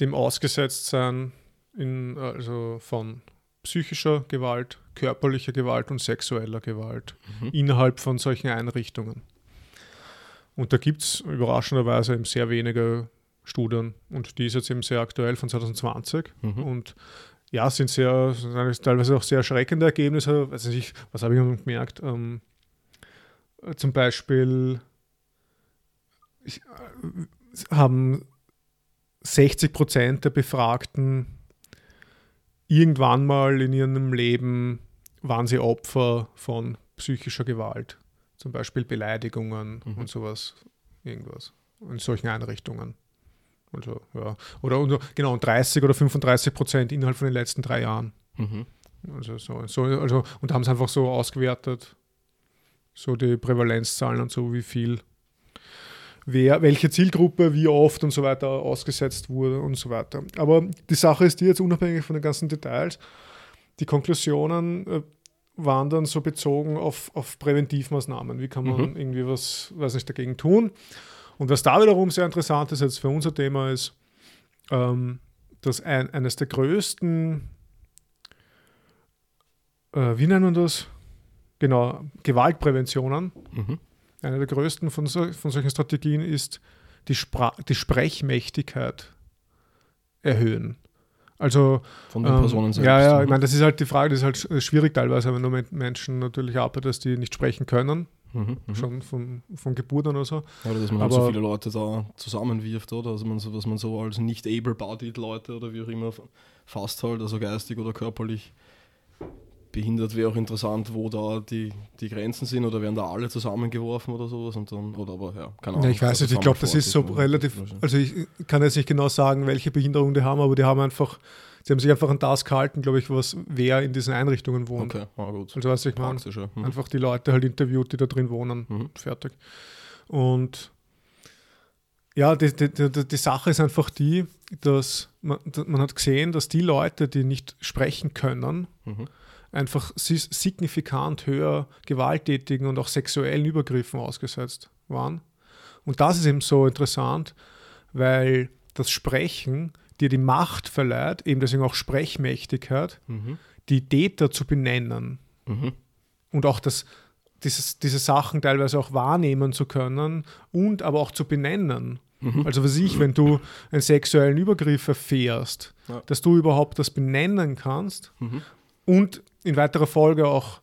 Speaker 2: dem Ausgesetztsein in, also von psychischer Gewalt, körperlicher Gewalt und sexueller Gewalt
Speaker 1: Mhm.
Speaker 2: innerhalb von solchen Einrichtungen. Und da gibt es überraschenderweise eben sehr wenige Studien und die ist jetzt eben sehr aktuell von 2020
Speaker 1: Mhm.
Speaker 2: und ja, sind sehr, sind teilweise auch sehr erschreckende Ergebnisse. Weiß nicht, was habe ich noch gemerkt? Ähm, äh, zum Beispiel ich, äh, haben 60 Prozent der Befragten irgendwann mal in ihrem Leben waren sie Opfer von psychischer Gewalt, zum Beispiel Beleidigungen mhm. und sowas, irgendwas in solchen Einrichtungen. Also, ja. Oder genau, 30 oder 35 Prozent innerhalb von den letzten drei Jahren. Mhm. Also, so, so, also, und haben es einfach so ausgewertet, so die Prävalenzzahlen und so, wie viel, wer, welche Zielgruppe, wie oft und so weiter ausgesetzt wurde und so weiter. Aber die Sache ist die jetzt unabhängig von den ganzen Details, die Konklusionen äh, waren dann so bezogen auf, auf Präventivmaßnahmen. Wie kann man mhm. irgendwie was, was nicht dagegen tun? Und was da wiederum sehr interessant ist, jetzt für unser Thema ist, ähm, dass ein, eines der größten, äh, wie nennen wir das? Genau, Gewaltpräventionen. Mhm. Eine der größten von, so, von solchen Strategien ist die, Spra die Sprechmächtigkeit erhöhen. Also
Speaker 1: von den Personen ähm,
Speaker 2: selbst. Ja, ja, ich meine, das ist halt die Frage, das ist halt schwierig teilweise, wenn du mit Menschen natürlich arbeitest, die nicht sprechen können. Mhm, mhm, schon von, von Geburt an oder so.
Speaker 1: Oder dass man halt so viele Leute da zusammenwirft, oder? Also man so, dass man so als nicht able-bodied Leute oder wie auch immer fast halt, also geistig oder körperlich behindert wäre auch interessant, wo da die, die Grenzen sind oder werden da alle zusammengeworfen oder sowas und dann, oder aber ja,
Speaker 2: keine Ahnung. Ja, ich weiß nicht, ich glaube, das ist so relativ, also ich kann jetzt nicht genau sagen, welche Behinderung die haben, aber die haben einfach sie haben sich einfach an das gehalten, glaube ich, was wer in diesen Einrichtungen wohnt. Okay, ah, gut. Also was ich meine, mhm. einfach die Leute halt interviewt, die da drin wohnen. Mhm. Fertig. Und ja, die, die, die, die, Sache ist einfach die, dass man, man hat gesehen, dass die Leute, die nicht sprechen können, mhm. einfach signifikant höher gewalttätigen und auch sexuellen Übergriffen ausgesetzt waren. Und das ist eben so interessant, weil das Sprechen dir die Macht verleiht, eben deswegen auch Sprechmächtigkeit, mhm. die Täter zu benennen. Mhm. Und auch das, dieses, diese Sachen teilweise auch wahrnehmen zu können und aber auch zu benennen. Mhm. Also was ich, wenn du einen sexuellen Übergriff erfährst, ja. dass du überhaupt das benennen kannst mhm. und in weiterer Folge auch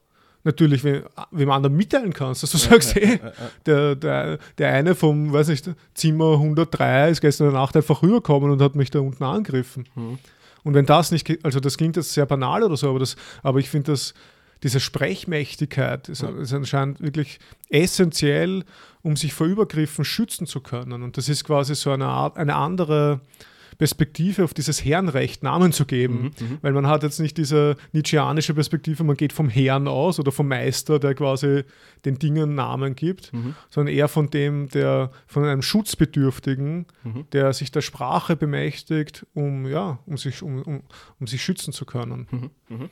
Speaker 2: natürlich wem, wem anderen mitteilen kannst, dass du ja, sagst, ja, hey, ja, der, der, der eine vom, weiß nicht, Zimmer 103 ist gestern Nacht einfach rübergekommen und hat mich da unten angegriffen. Mhm. Und wenn das nicht, also das klingt jetzt sehr banal oder so, aber, das, aber ich finde, dass diese Sprechmächtigkeit ist, ist, anscheinend wirklich essentiell, um sich vor Übergriffen schützen zu können. Und das ist quasi so eine Art, eine andere Perspektive auf dieses Herrenrecht Namen zu geben. Mhm, mhm, Weil man hat jetzt nicht diese nietzscheanische Perspektive, man geht vom Herrn aus oder vom Meister, der quasi den Dingen Namen gibt, mhm. sondern eher von dem, der von einem Schutzbedürftigen, mhm. der sich der Sprache bemächtigt, um, ja, um, sich, um, um, um sich schützen zu können.
Speaker 1: Mhm, mhm.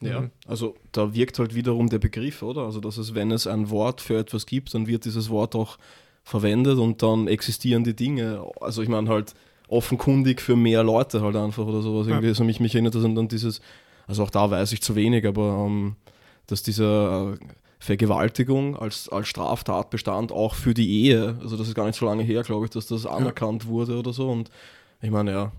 Speaker 1: Ja, also da wirkt halt wiederum der Begriff, oder? Also, dass es, wenn es ein Wort für etwas gibt, dann wird dieses Wort auch verwendet und dann existieren die Dinge. Also, ich meine halt, offenkundig für mehr Leute halt einfach oder sowas. Irgendwie. Ja. Also mich, mich erinnert das an dieses, also auch da weiß ich zu wenig, aber ähm, dass diese äh, Vergewaltigung als, als Straftatbestand auch für die Ehe, also das ist gar nicht so lange her, glaube ich, dass das anerkannt ja. wurde oder so. Und ich meine, ja,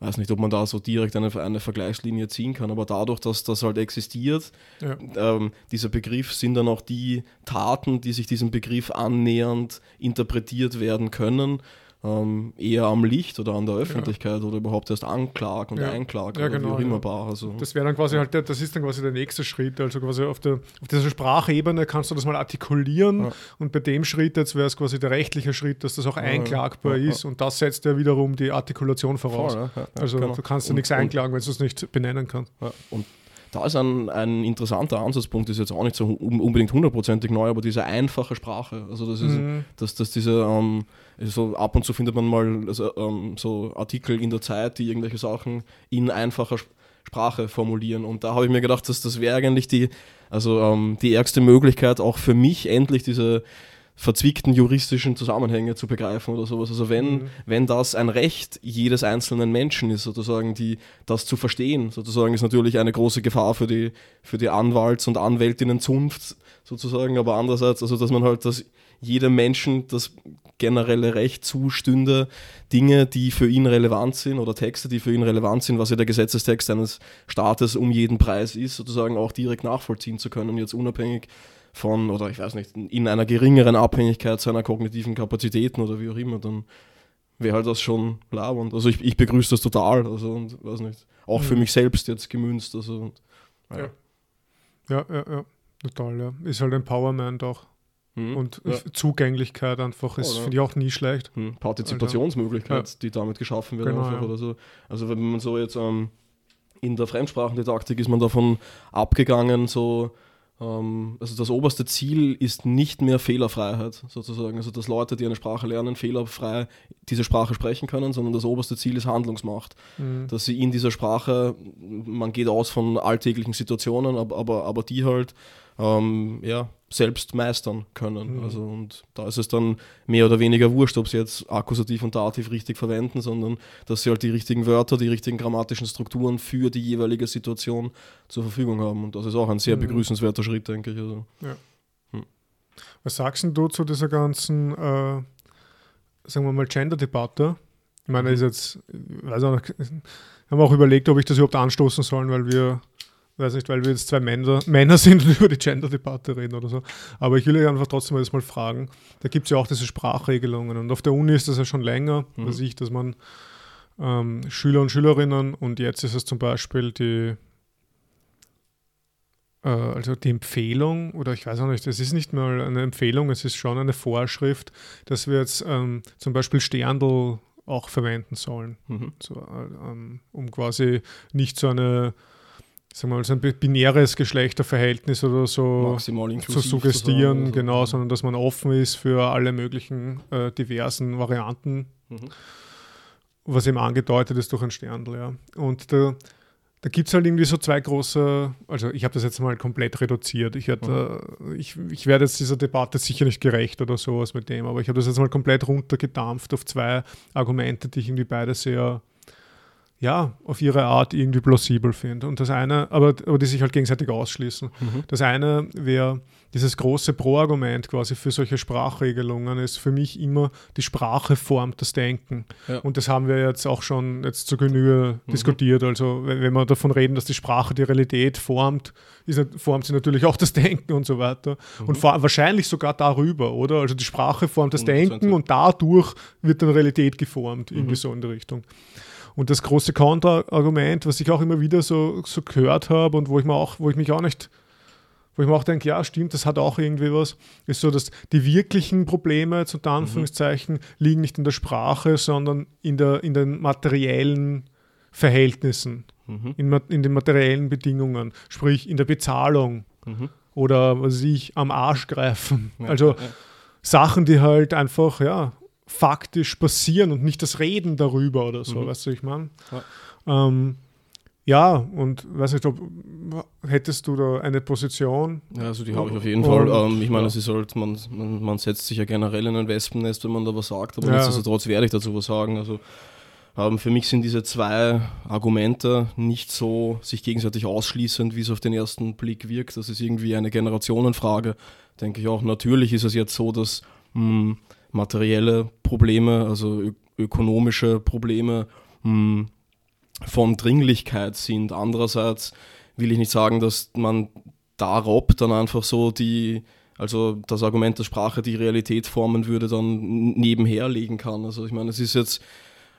Speaker 1: weiß nicht, ob man da so direkt eine, eine Vergleichslinie ziehen kann, aber dadurch, dass das halt existiert, ja. ähm, dieser Begriff sind dann auch die Taten, die sich diesem Begriff annähernd interpretiert werden können ähm, eher am Licht oder an der Öffentlichkeit ja. oder überhaupt erst anklagen und ja. einklagen ja, oder genau, wie auch immer bar. Also,
Speaker 2: das wäre dann quasi halt, der, das ist dann quasi der nächste Schritt. Also quasi auf, der, auf dieser Sprachebene kannst du das mal artikulieren und bei dem Schritt jetzt wäre es quasi der rechtliche Schritt, dass das auch einklagbar ist und das setzt ja wiederum die Artikulation voraus. Voll, also genau. du kannst ja nichts einklagen, wenn du es nicht benennen kannst.
Speaker 1: Und da ist ein, ein interessanter Ansatzpunkt, ist jetzt auch nicht so unbedingt hundertprozentig neu, aber diese einfache Sprache. Also das ist, mhm. dass, dass diese, ähm, so ab und zu findet man mal also, ähm, so Artikel in der Zeit, die irgendwelche Sachen in einfacher Sprache formulieren. Und da habe ich mir gedacht, dass das wäre eigentlich die, also ähm, die ärgste Möglichkeit, auch für mich endlich diese verzwickten juristischen Zusammenhänge zu begreifen oder sowas. Also wenn, mhm. wenn das ein Recht jedes einzelnen Menschen ist, sozusagen, die das zu verstehen, sozusagen, ist natürlich eine große Gefahr für die, für die Anwalts- und Anwältinnenzunft sozusagen, aber andererseits, also dass man halt, dass jedem Menschen das generelle Recht zustünde, Dinge, die für ihn relevant sind oder Texte, die für ihn relevant sind, was ja der Gesetzestext eines Staates um jeden Preis ist, sozusagen auch direkt nachvollziehen zu können, jetzt unabhängig von, oder ich weiß nicht, in einer geringeren Abhängigkeit seiner kognitiven Kapazitäten oder wie auch immer, dann wäre halt das schon labernd. Also ich, ich begrüße das total, also und weiß nicht, auch mhm. für mich selbst jetzt gemünzt. Also und,
Speaker 2: ja. ja. ja, ja, total, ja. Ist halt Empowerment auch. Mhm. Und ja. Zugänglichkeit einfach ist, finde ich auch nie schlecht.
Speaker 1: Mhm. Partizipationsmöglichkeit, also, die damit geschaffen wird. Genau, einfach oder so. Also wenn man so jetzt ähm, in der Fremdsprachendidaktik ist man davon abgegangen, so also das oberste Ziel ist nicht mehr Fehlerfreiheit sozusagen, also dass Leute, die eine Sprache lernen, fehlerfrei diese Sprache sprechen können, sondern das oberste Ziel ist Handlungsmacht, mhm. dass sie in dieser Sprache, man geht aus von alltäglichen Situationen, aber, aber, aber die halt ähm, ja, selbst meistern können. Mhm. Also, und da ist es dann mehr oder weniger wurscht, ob sie jetzt Akkusativ und Dativ richtig verwenden, sondern dass sie halt die richtigen Wörter, die richtigen grammatischen Strukturen für die jeweilige Situation zur Verfügung haben. Und das ist auch ein sehr mhm. begrüßenswerter Schritt, denke ich. Also, ja.
Speaker 2: hm. Was sagst du zu dieser ganzen, äh, sagen wir mal, Gender-Debatte? Ich meine, mhm. ist jetzt, ich weiß auch, haben auch überlegt, ob ich das überhaupt anstoßen soll, weil wir weiß nicht, weil wir jetzt zwei Männer, Männer sind und über die Gender-Debatte reden oder so. Aber ich will euch einfach trotzdem mal, mal fragen. Da gibt es ja auch diese Sprachregelungen. Und auf der Uni ist das ja schon länger, mhm. weiß ich, dass man ähm, Schüler und Schülerinnen und jetzt ist es zum Beispiel die äh, also die Empfehlung, oder ich weiß auch nicht, es ist nicht mal eine Empfehlung, es ist schon eine Vorschrift, dass wir jetzt ähm, zum Beispiel Sterndl auch verwenden sollen, mhm. so, äh, ähm, um quasi nicht so eine sagen wir mal, so ein binäres Geschlechterverhältnis oder so zu suggestieren, so genau, sondern dass man offen ist für alle möglichen äh, diversen Varianten, mhm. was eben angedeutet ist durch ein Sterndl, ja. Und da, da gibt es halt irgendwie so zwei große, also ich habe das jetzt mal komplett reduziert. Ich, werd, mhm. äh, ich, ich werde jetzt dieser Debatte sicher nicht gerecht oder sowas mit dem, aber ich habe das jetzt mal komplett runtergedampft auf zwei Argumente, die ich irgendwie beide sehr ja, auf ihre Art irgendwie plausibel finde. Und das eine, aber, aber die sich halt gegenseitig ausschließen. Mhm. Das eine wäre, dieses große Pro-Argument quasi für solche Sprachregelungen ist für mich immer, die Sprache formt das Denken. Ja. Und das haben wir jetzt auch schon jetzt zur Genüge mhm. diskutiert. Also wenn, wenn wir davon reden, dass die Sprache die Realität formt, ist, formt sie natürlich auch das Denken und so weiter. Mhm. Und vor, wahrscheinlich sogar darüber, oder? Also die Sprache formt das 120. Denken und dadurch wird dann Realität geformt, irgendwie mhm. so in die Richtung. Und das große Kontraargument, was ich auch immer wieder so, so gehört habe und wo ich, mir auch, wo ich mich auch nicht, wo ich mir auch denke, ja, stimmt, das hat auch irgendwie was, ist so, dass die wirklichen Probleme, jetzt unter Anführungszeichen, mhm. liegen nicht in der Sprache, sondern in, der, in den materiellen Verhältnissen, mhm. in, in, den materiellen Bedingungen, sprich in der Bezahlung mhm. oder was weiß ich, am Arsch greifen. Ja, also ja. Sachen, die halt einfach, ja, faktisch passieren und nicht das Reden darüber oder so, mhm. weißt du, ich meine? Ja. Ähm, ja, und weiß nicht, ob hättest du da eine Position?
Speaker 1: Ja, also die habe ich auf jeden Fall. Ähm, ich meine, es ist halt, man, man, man, setzt sich ja generell in ein Wespennest, wenn man da was sagt, aber ja. nichtsdestotrotz werde ich dazu was sagen. Also ähm, für mich sind diese zwei Argumente nicht so sich gegenseitig ausschließend, wie es auf den ersten Blick wirkt. Das ist irgendwie eine Generationenfrage, denke ich auch. Natürlich ist es jetzt so, dass mh, hm, materielle Probleme, also ökonomische Probleme mh, hm, von Dringlichkeit sind. Andererseits will ich nicht sagen, dass man da robbt dann einfach so die, also das Argument der Sprache die Realität formen würde, dann nebenher legen kann. Also ich meine, es ist jetzt,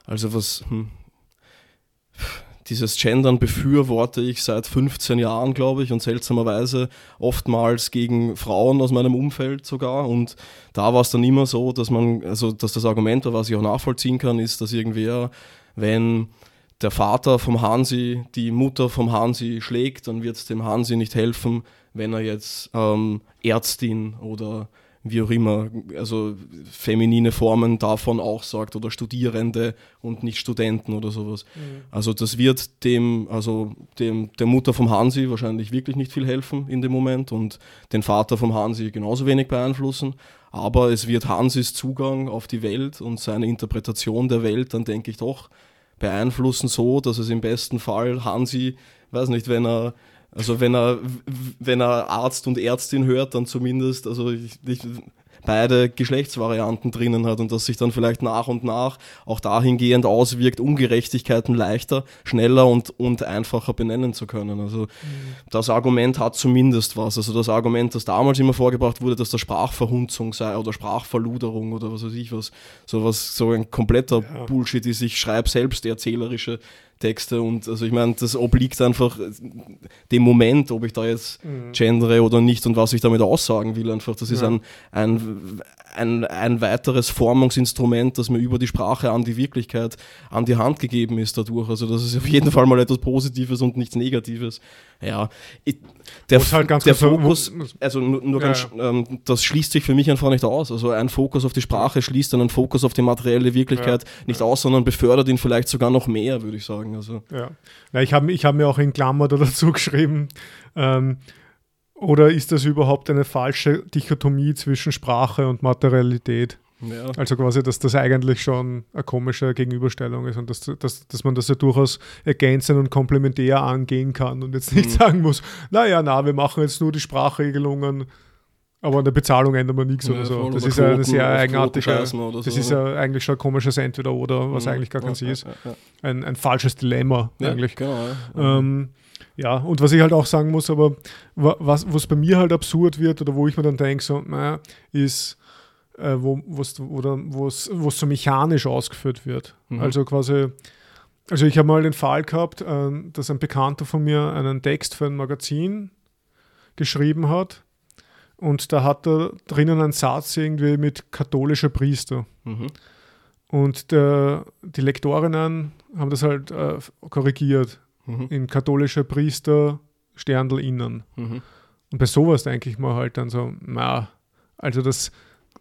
Speaker 1: also was, hm, dieses Gendern befürworte ich seit 15 Jahren, glaube ich, und seltsamerweise oftmals gegen Frauen aus meinem Umfeld sogar. Und da war es dann immer so, dass man, also dass das Argument, was ich auch nachvollziehen kann, ist, dass irgendwer, wenn der Vater vom Hansi die Mutter vom Hansi schlägt, dann wird es dem Hansi nicht helfen, wenn er jetzt ähm, Ärztin oder wie auch immer, also feminine Formen davon auch sagt oder Studierende und nicht Studenten oder sowas. Mhm. Also das wird dem, also dem, der Mutter vom Hansi wahrscheinlich wirklich nicht viel helfen in dem Moment und den Vater vom Hansi genauso wenig beeinflussen. Aber es wird Hansis Zugang auf die Welt und seine Interpretation der Welt dann, denke ich, doch beeinflussen, so dass es im besten Fall Hansi, weiß nicht, wenn er also wenn er, wenn er Arzt und Ärztin hört, dann zumindest, also ich, ich, beide Geschlechtsvarianten drinnen hat und das sich dann vielleicht nach und nach auch dahingehend auswirkt, Ungerechtigkeiten leichter, schneller und, und einfacher benennen zu können. Also mhm. das Argument hat zumindest was. Also das Argument, das damals immer vorgebracht wurde, dass das Sprachverhunzung sei oder Sprachverluderung oder was weiß ich was, so was, so ein kompletter ja. Bullshit ist. Ich schreibe selbst erzählerische Texte und also ich meine, das obliegt einfach dem Moment, ob ich da jetzt mhm. gendere oder nicht und was ich damit aussagen will. Einfach, das ist ja. ein, ein, ein, ein weiteres Formungsinstrument, das mir über die Sprache an die Wirklichkeit an die Hand gegeben ist dadurch. Also das ist auf jeden Fall mal etwas Positives und nichts Negatives. Ja, ich, der, halt der Fokus, also nur, nur ja, ganz, ähm, das schließt sich für mich einfach nicht aus. Also ein Fokus auf die Sprache schließt einen Fokus auf die materielle Wirklichkeit ja, nicht aus, sondern befördert ihn vielleicht sogar noch mehr, würde ich sagen. Also.
Speaker 2: Ja. ja ich habe ich hab mir auch in Klammer dazu geschrieben, ähm, oder ist das überhaupt eine falsche Dichotomie zwischen Sprache und Materialität? Ja. Also quasi, dass das eigentlich schon eine komische Gegenüberstellung ist und dass, dass, dass man das ja durchaus ergänzen und komplementär angehen kann und jetzt nicht mhm. sagen muss, naja, na, wir machen jetzt nur die Sprachregelungen, aber an der Bezahlung ändern wir nichts ja, oder so. Das ist ja eine sehr eigenartige, das so, ist ja eigentlich schon ein komisches Entweder-Oder, was mhm. eigentlich gar kein ja, ist. Ein, ein falsches Dilemma eigentlich. Genau, ähm, ja, und was ich halt auch sagen muss, aber was, was bei mir halt absurd wird oder wo ich mir dann denke, so, naja, ist, äh, wo es so mechanisch ausgeführt wird. Mhm. Also quasi, also ich habe mal den Fall gehabt, äh, dass ein Bekannter von mir einen Text für ein Magazin geschrieben hat und da hat er drinnen einen Satz irgendwie mit katholischer Priester. Mhm. Und der, die Lektorinnen haben das halt äh, korrigiert mhm. in katholische Priester Sterndl innen. Mhm. Und bei sowas denke ich mir halt dann so, na, also das,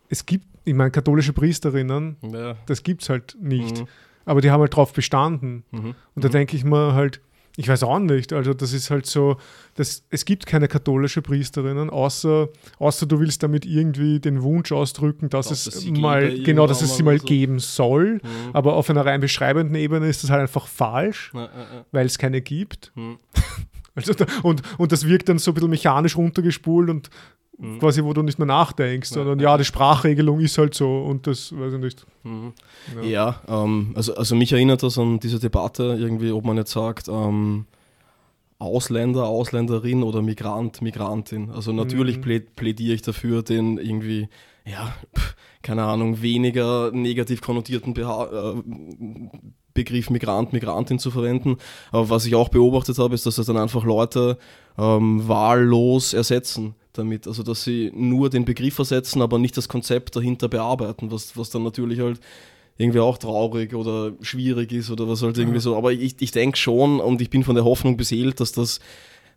Speaker 2: es gibt, ich meine, katholische Priesterinnen, ja. das gibt es halt nicht. Mhm. Aber die haben halt drauf bestanden. Mhm. Und da mhm. denke ich mir halt, ich weiß auch nicht. Also das ist halt so, das, es gibt keine katholische Priesterinnen, außer, außer du willst damit irgendwie den Wunsch ausdrücken, dass Doch, es dass mal, genau, dass es sie mal so. geben soll. Mhm. Aber auf einer rein beschreibenden Ebene ist das halt einfach falsch, ja, ja, ja. weil es keine gibt. Mhm. Also da, und, und das wirkt dann so ein bisschen mechanisch runtergespult und mhm. quasi, wo du nicht mehr nachdenkst, ja, sondern ja, die Sprachregelung ist halt so und das weiß ich nicht.
Speaker 1: Mhm. Ja, ja ähm, also, also mich erinnert das an diese Debatte irgendwie, ob man jetzt sagt, ähm, Ausländer, Ausländerin oder Migrant, Migrantin. Also natürlich mhm. plädiere ich dafür, den irgendwie, ja, keine Ahnung, weniger negativ konnotierten Beha äh, Begriff Migrant, Migrantin zu verwenden. Aber was ich auch beobachtet habe, ist, dass das dann einfach Leute ähm, wahllos ersetzen damit. Also dass sie nur den Begriff ersetzen, aber nicht das Konzept dahinter bearbeiten, was, was dann natürlich halt irgendwie auch traurig oder schwierig ist oder was halt irgendwie so. Aber ich, ich denke schon und ich bin von der Hoffnung beseelt, dass das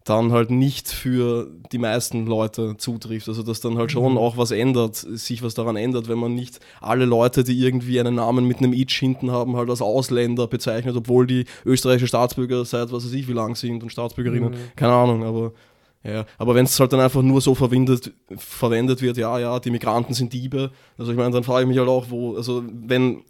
Speaker 1: dann halt nicht für die meisten Leute zutrifft. Also dass dann halt schon mhm. auch was ändert, sich was daran ändert, wenn man nicht alle Leute, die irgendwie einen Namen mit einem Itch hinten haben, halt als Ausländer bezeichnet, obwohl die österreichische Staatsbürger seit was weiß ich wie lang sind und Staatsbürgerinnen, mhm. keine Ahnung, aber ja, aber wenn es halt dann einfach nur so verwendet, verwendet wird, ja, ja, die Migranten sind Diebe, also ich meine, dann frage ich mich halt auch, wo, also wenn,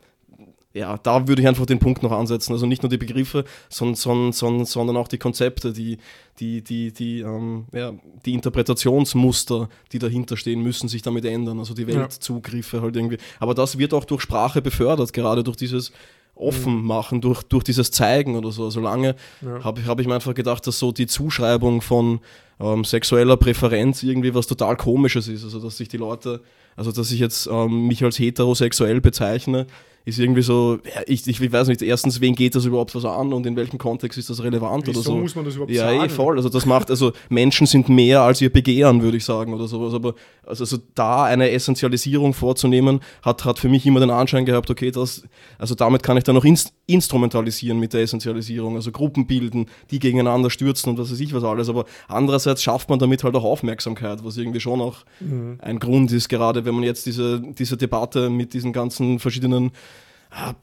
Speaker 1: ja, da würde ich einfach den Punkt noch ansetzen. Also nicht nur die Begriffe, sondern, sondern, sondern auch die Konzepte, die, die, die, die, ähm, ja, die Interpretationsmuster, die dahinter stehen, müssen sich damit ändern. Also die Weltzugriffe halt irgendwie. Aber das wird auch durch Sprache befördert, gerade durch dieses offen machen, durch, durch dieses Zeigen oder so. Solange ja. habe hab ich mir einfach gedacht, dass so die Zuschreibung von ähm, sexueller Präferenz irgendwie was total komisches ist. Also dass sich die Leute, also dass ich jetzt ähm, mich als heterosexuell bezeichne, ist irgendwie so, ich, ich weiß nicht, erstens, wen geht das überhaupt was an und in welchem Kontext ist das relevant Wieso oder so. muss man das überhaupt ja, sagen? Ja, eh, voll. Also das macht, also Menschen sind mehr als ihr Begehren, würde ich sagen, oder sowas. Aber also, also da eine Essentialisierung vorzunehmen, hat, hat für mich immer den Anschein gehabt, okay, das, also damit kann ich dann noch inst instrumentalisieren mit der Essentialisierung, also Gruppen bilden, die gegeneinander stürzen und was weiß ich was alles. Aber andererseits schafft man damit halt auch Aufmerksamkeit, was irgendwie schon auch mhm. ein Grund ist, gerade wenn man jetzt diese, diese Debatte mit diesen ganzen verschiedenen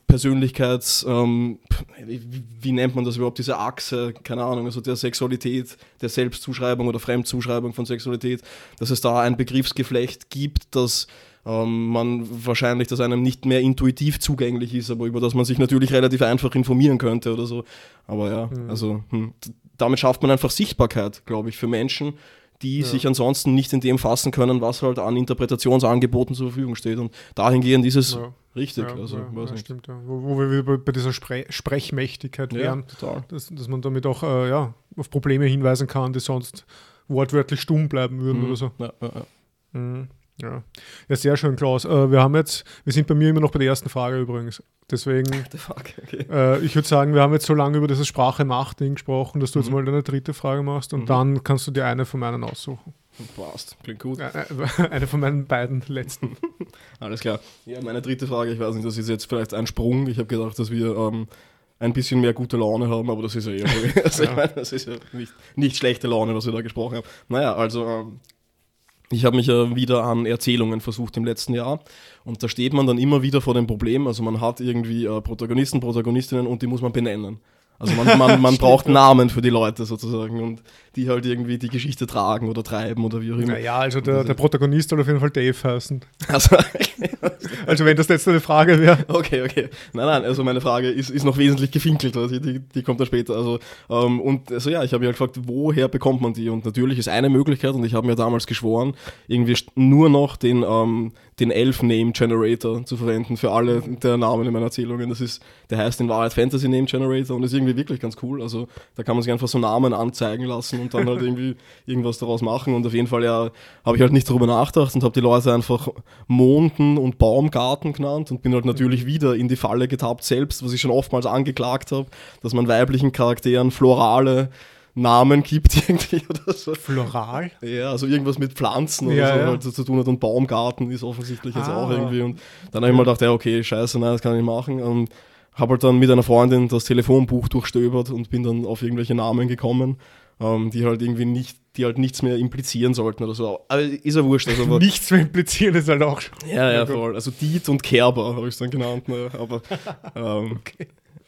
Speaker 1: Persönlichkeits, ähm, wie, nennt man das überhaupt, diese Achse, keine Ahnung, also der Sexualität, der Selbstzuschreibung oder Fremdzuschreibung von Sexualität, dass es da ein Begriffsgeflecht gibt, das ähm, man wahrscheinlich, dass einem nicht mehr intuitiv zugänglich ist, aber über das man sich natürlich relativ einfach informieren könnte oder so. Aber ja, mhm. also hm, damit schafft man einfach Sichtbarkeit, glaube ich, für Menschen, die
Speaker 2: Ja.
Speaker 1: sich ansonsten nicht in dem fassen können, was halt an Interpretationsangeboten zur Verfügung steht. Und dahingehend ist es
Speaker 2: Ja.
Speaker 1: richtig.
Speaker 2: Ja,
Speaker 1: also,
Speaker 2: stimmt. Wo, wo wir wieder bei, dieser Spre Sprechmächtigkeit wären, dass, dass man damit auch äh, ja, auf Probleme hinweisen kann, die sonst wortwörtlich stumm bleiben würden
Speaker 1: Mhm.
Speaker 2: oder so. Mhm. Ja. ja, sehr schön, Klaus. Äh, wir haben jetzt, wir sind bei mir immer noch bei der ersten Frage übrigens. Deswegen,
Speaker 1: okay.
Speaker 2: äh, ich würde sagen, wir haben jetzt so lange über dieses Sprache-Macht-Ding gesprochen, dass du jetzt
Speaker 1: Mhm.
Speaker 2: mal deine dritte Frage machst und
Speaker 1: Mhm.
Speaker 2: dann kannst du dir eine von meinen aussuchen.
Speaker 1: Passt, klingt gut.
Speaker 2: Äh, äh, eine von meinen beiden letzten.
Speaker 1: Alles klar. Ja, meine dritte Frage, ich weiß nicht, das ist jetzt vielleicht ein Sprung. Ich habe gedacht, dass wir ähm, ein bisschen mehr gute Laune haben, aber das ist ja eh. Also ich
Speaker 2: Ja.
Speaker 1: meine, das ist ja nicht, nicht schlechte Laune, was wir da gesprochen haben. Naja, also ähm, ich habe mich ja wieder an Erzählungen versucht im letzten Jahr und da steht man dann immer wieder vor dem Problem, also man hat irgendwie äh, Protagonisten, Protagonistinnen und die muss man benennen. Also man, man, man braucht Namen für die Leute sozusagen und die halt irgendwie die Geschichte tragen oder treiben oder wie auch immer.
Speaker 2: Naja, also der, der Protagonist soll auf jeden Fall Dave heißen.
Speaker 1: Also,
Speaker 2: Also wenn das jetzt eine Frage wäre.
Speaker 1: Okay, okay. Nein, nein, also meine Frage ist, ist noch wesentlich gefinkelt, also die, die kommt dann später. Also, ähm, und also ja, ich habe mich halt gefragt, woher bekommt man die? Und natürlich ist eine Möglichkeit, und ich habe mir damals geschworen, irgendwie nur noch den, ähm, den Elf-Name-Generator zu verwenden für alle der Namen in meinen Erzählungen. Das ist, der heißt in Wahrheit Fantasy Name Generator und ist irgendwie wirklich ganz cool. Also da kann man sich einfach so Namen anzeigen lassen und dann halt irgendwie irgendwas daraus machen. Und auf jeden Fall ja, habe ich halt nicht darüber nachgedacht und habe die Leute einfach Monden und Baumgarten genannt und bin halt natürlich wieder in die Falle getappt selbst, was ich schon oftmals angeklagt habe, dass man weiblichen Charakteren florale Namen gibt irgendwie oder so.
Speaker 2: Floral?
Speaker 1: Ja, also irgendwas mit Pflanzen oder
Speaker 2: Ja,
Speaker 1: so
Speaker 2: ja.
Speaker 1: halt zu tun hat und Baumgarten ist offensichtlich jetzt
Speaker 2: Ah.
Speaker 1: auch irgendwie und dann habe ich mal gedacht, ja okay, scheiße, nein, das kann ich nicht machen und habe halt dann mit einer Freundin das Telefonbuch durchstöbert und bin dann auf irgendwelche Namen gekommen, ähm, die halt irgendwie nicht, die halt nichts mehr implizieren sollten oder so. Aber ist ja wurscht, also
Speaker 2: Nichts zu implizieren ist halt auch schon.
Speaker 1: ja, ja, voll. Also Diet und Kerber habe ich es dann genannt, ne? aber ähm,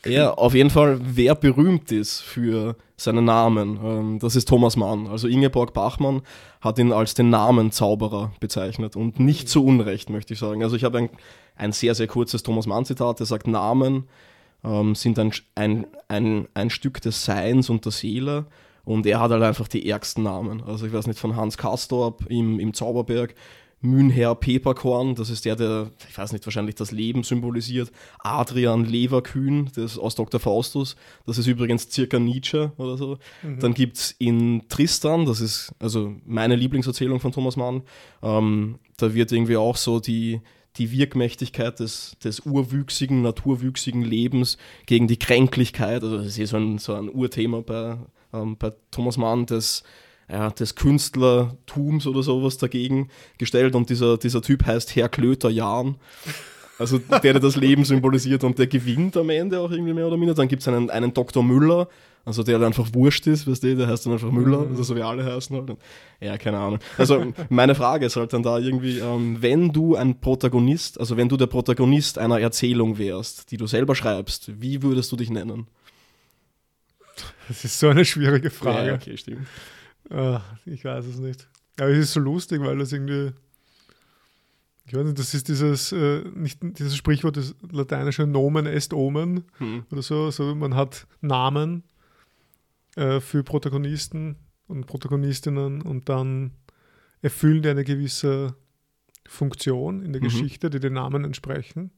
Speaker 1: ja, auf jeden Fall, wer berühmt ist für seinen Namen, ähm, das ist Thomas Mann. Also Ingeborg Bachmann hat ihn als den Namenzauberer bezeichnet und nicht zu Unrecht, möchte ich sagen. Also ich habe ein, ein sehr, sehr kurzes Thomas Mann-Zitat, der sagt, Namen ähm, sind ein, ein, ein, ein Stück des Seins und der Seele und er hat halt einfach die ärgsten Namen. Also ich weiß nicht, von Hans Kastorp im, im Zauberberg, Mühnherr Peperkorn, das ist der, der, ich weiß nicht, wahrscheinlich das Leben symbolisiert. Adrian Leverkühn, das ist aus Dr. Faustus, das ist übrigens circa Nietzsche oder so. Dann gibt es in Tristan, das ist also meine Lieblingserzählung von Thomas Mann, ähm, da wird irgendwie auch so die, die Wirkmächtigkeit des, des urwüchsigen, naturwüchsigen Lebens gegen die Kränklichkeit, also das ist eh so ein, so ein Urthema bei, ähm, bei Thomas Mann, des, ja, des Künstlertums oder sowas dagegen gestellt und dieser, dieser Typ heißt Herr Klöter Jahn. Also der, der das Leben symbolisiert und der gewinnt am Ende auch irgendwie mehr oder minder. Dann gibt es einen, einen Dr. Müller, also der halt einfach wurscht ist, weißt du, der heißt dann einfach Müller, also so wie alle heißen halt. Ja, keine Ahnung. Also meine Frage ist halt dann da irgendwie, ähm, wenn du ein Protagonist, also wenn du der Protagonist einer Erzählung wärst, die du selber schreibst, wie würdest du dich nennen?
Speaker 2: Das ist so eine schwierige Frage.
Speaker 1: Ja, okay, stimmt.
Speaker 2: Ah, ich weiß es nicht. Aber es ist so lustig, weil das irgendwie. Ich weiß nicht, das ist dieses, äh, nicht dieses Sprichwort, das lateinische Nomen est Omen
Speaker 1: Hm.
Speaker 2: oder so. so man hat Namen äh, für Protagonisten und Protagonistinnen und dann erfüllen die eine gewisse Funktion in der
Speaker 1: Mhm.
Speaker 2: Geschichte, die den Namen entsprechen.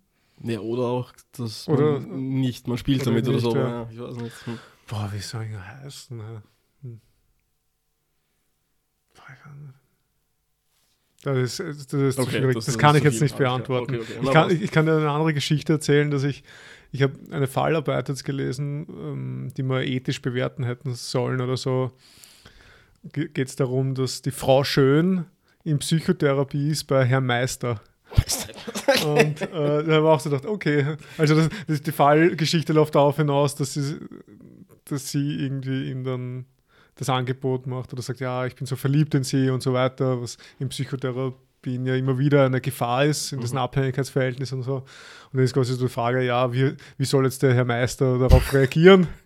Speaker 1: Ja, oder auch das
Speaker 2: Oder-
Speaker 1: man nicht, man spielt
Speaker 2: oder
Speaker 1: damit oder
Speaker 2: nicht,
Speaker 1: so.
Speaker 2: ja.
Speaker 1: ich weiß nicht. Hm.
Speaker 2: Boah, wie soll ich heißen? Hm. Boah, ich. Das ist, das ist
Speaker 1: Okay,
Speaker 2: schwierig.
Speaker 1: das-
Speaker 2: Das, kann ich jetzt nicht beantworten.
Speaker 1: Okay, okay.
Speaker 2: Ich, kann, ich, ich kann dir eine andere Geschichte erzählen, dass ich, ich habe eine Fallarbeit jetzt gelesen, ähm, die wir ethisch bewerten hätten sollen oder so. Geht es darum, dass die Frau Schön in Psychotherapie ist bei Herrn Meister. Und äh, da haben wir auch so gedacht, okay, also das, das, die Fallgeschichte läuft darauf hinaus, dass sie, dass sie irgendwie ihm dann das Angebot macht oder sagt, ja, ich bin so verliebt in sie und so weiter, was in Psychotherapien ja immer wieder eine Gefahr ist, in diesem Abhängigkeitsverhältnis und so. Und dann ist quasi so die Frage, ja, wie, wie soll jetzt der Herr Meister darauf reagieren?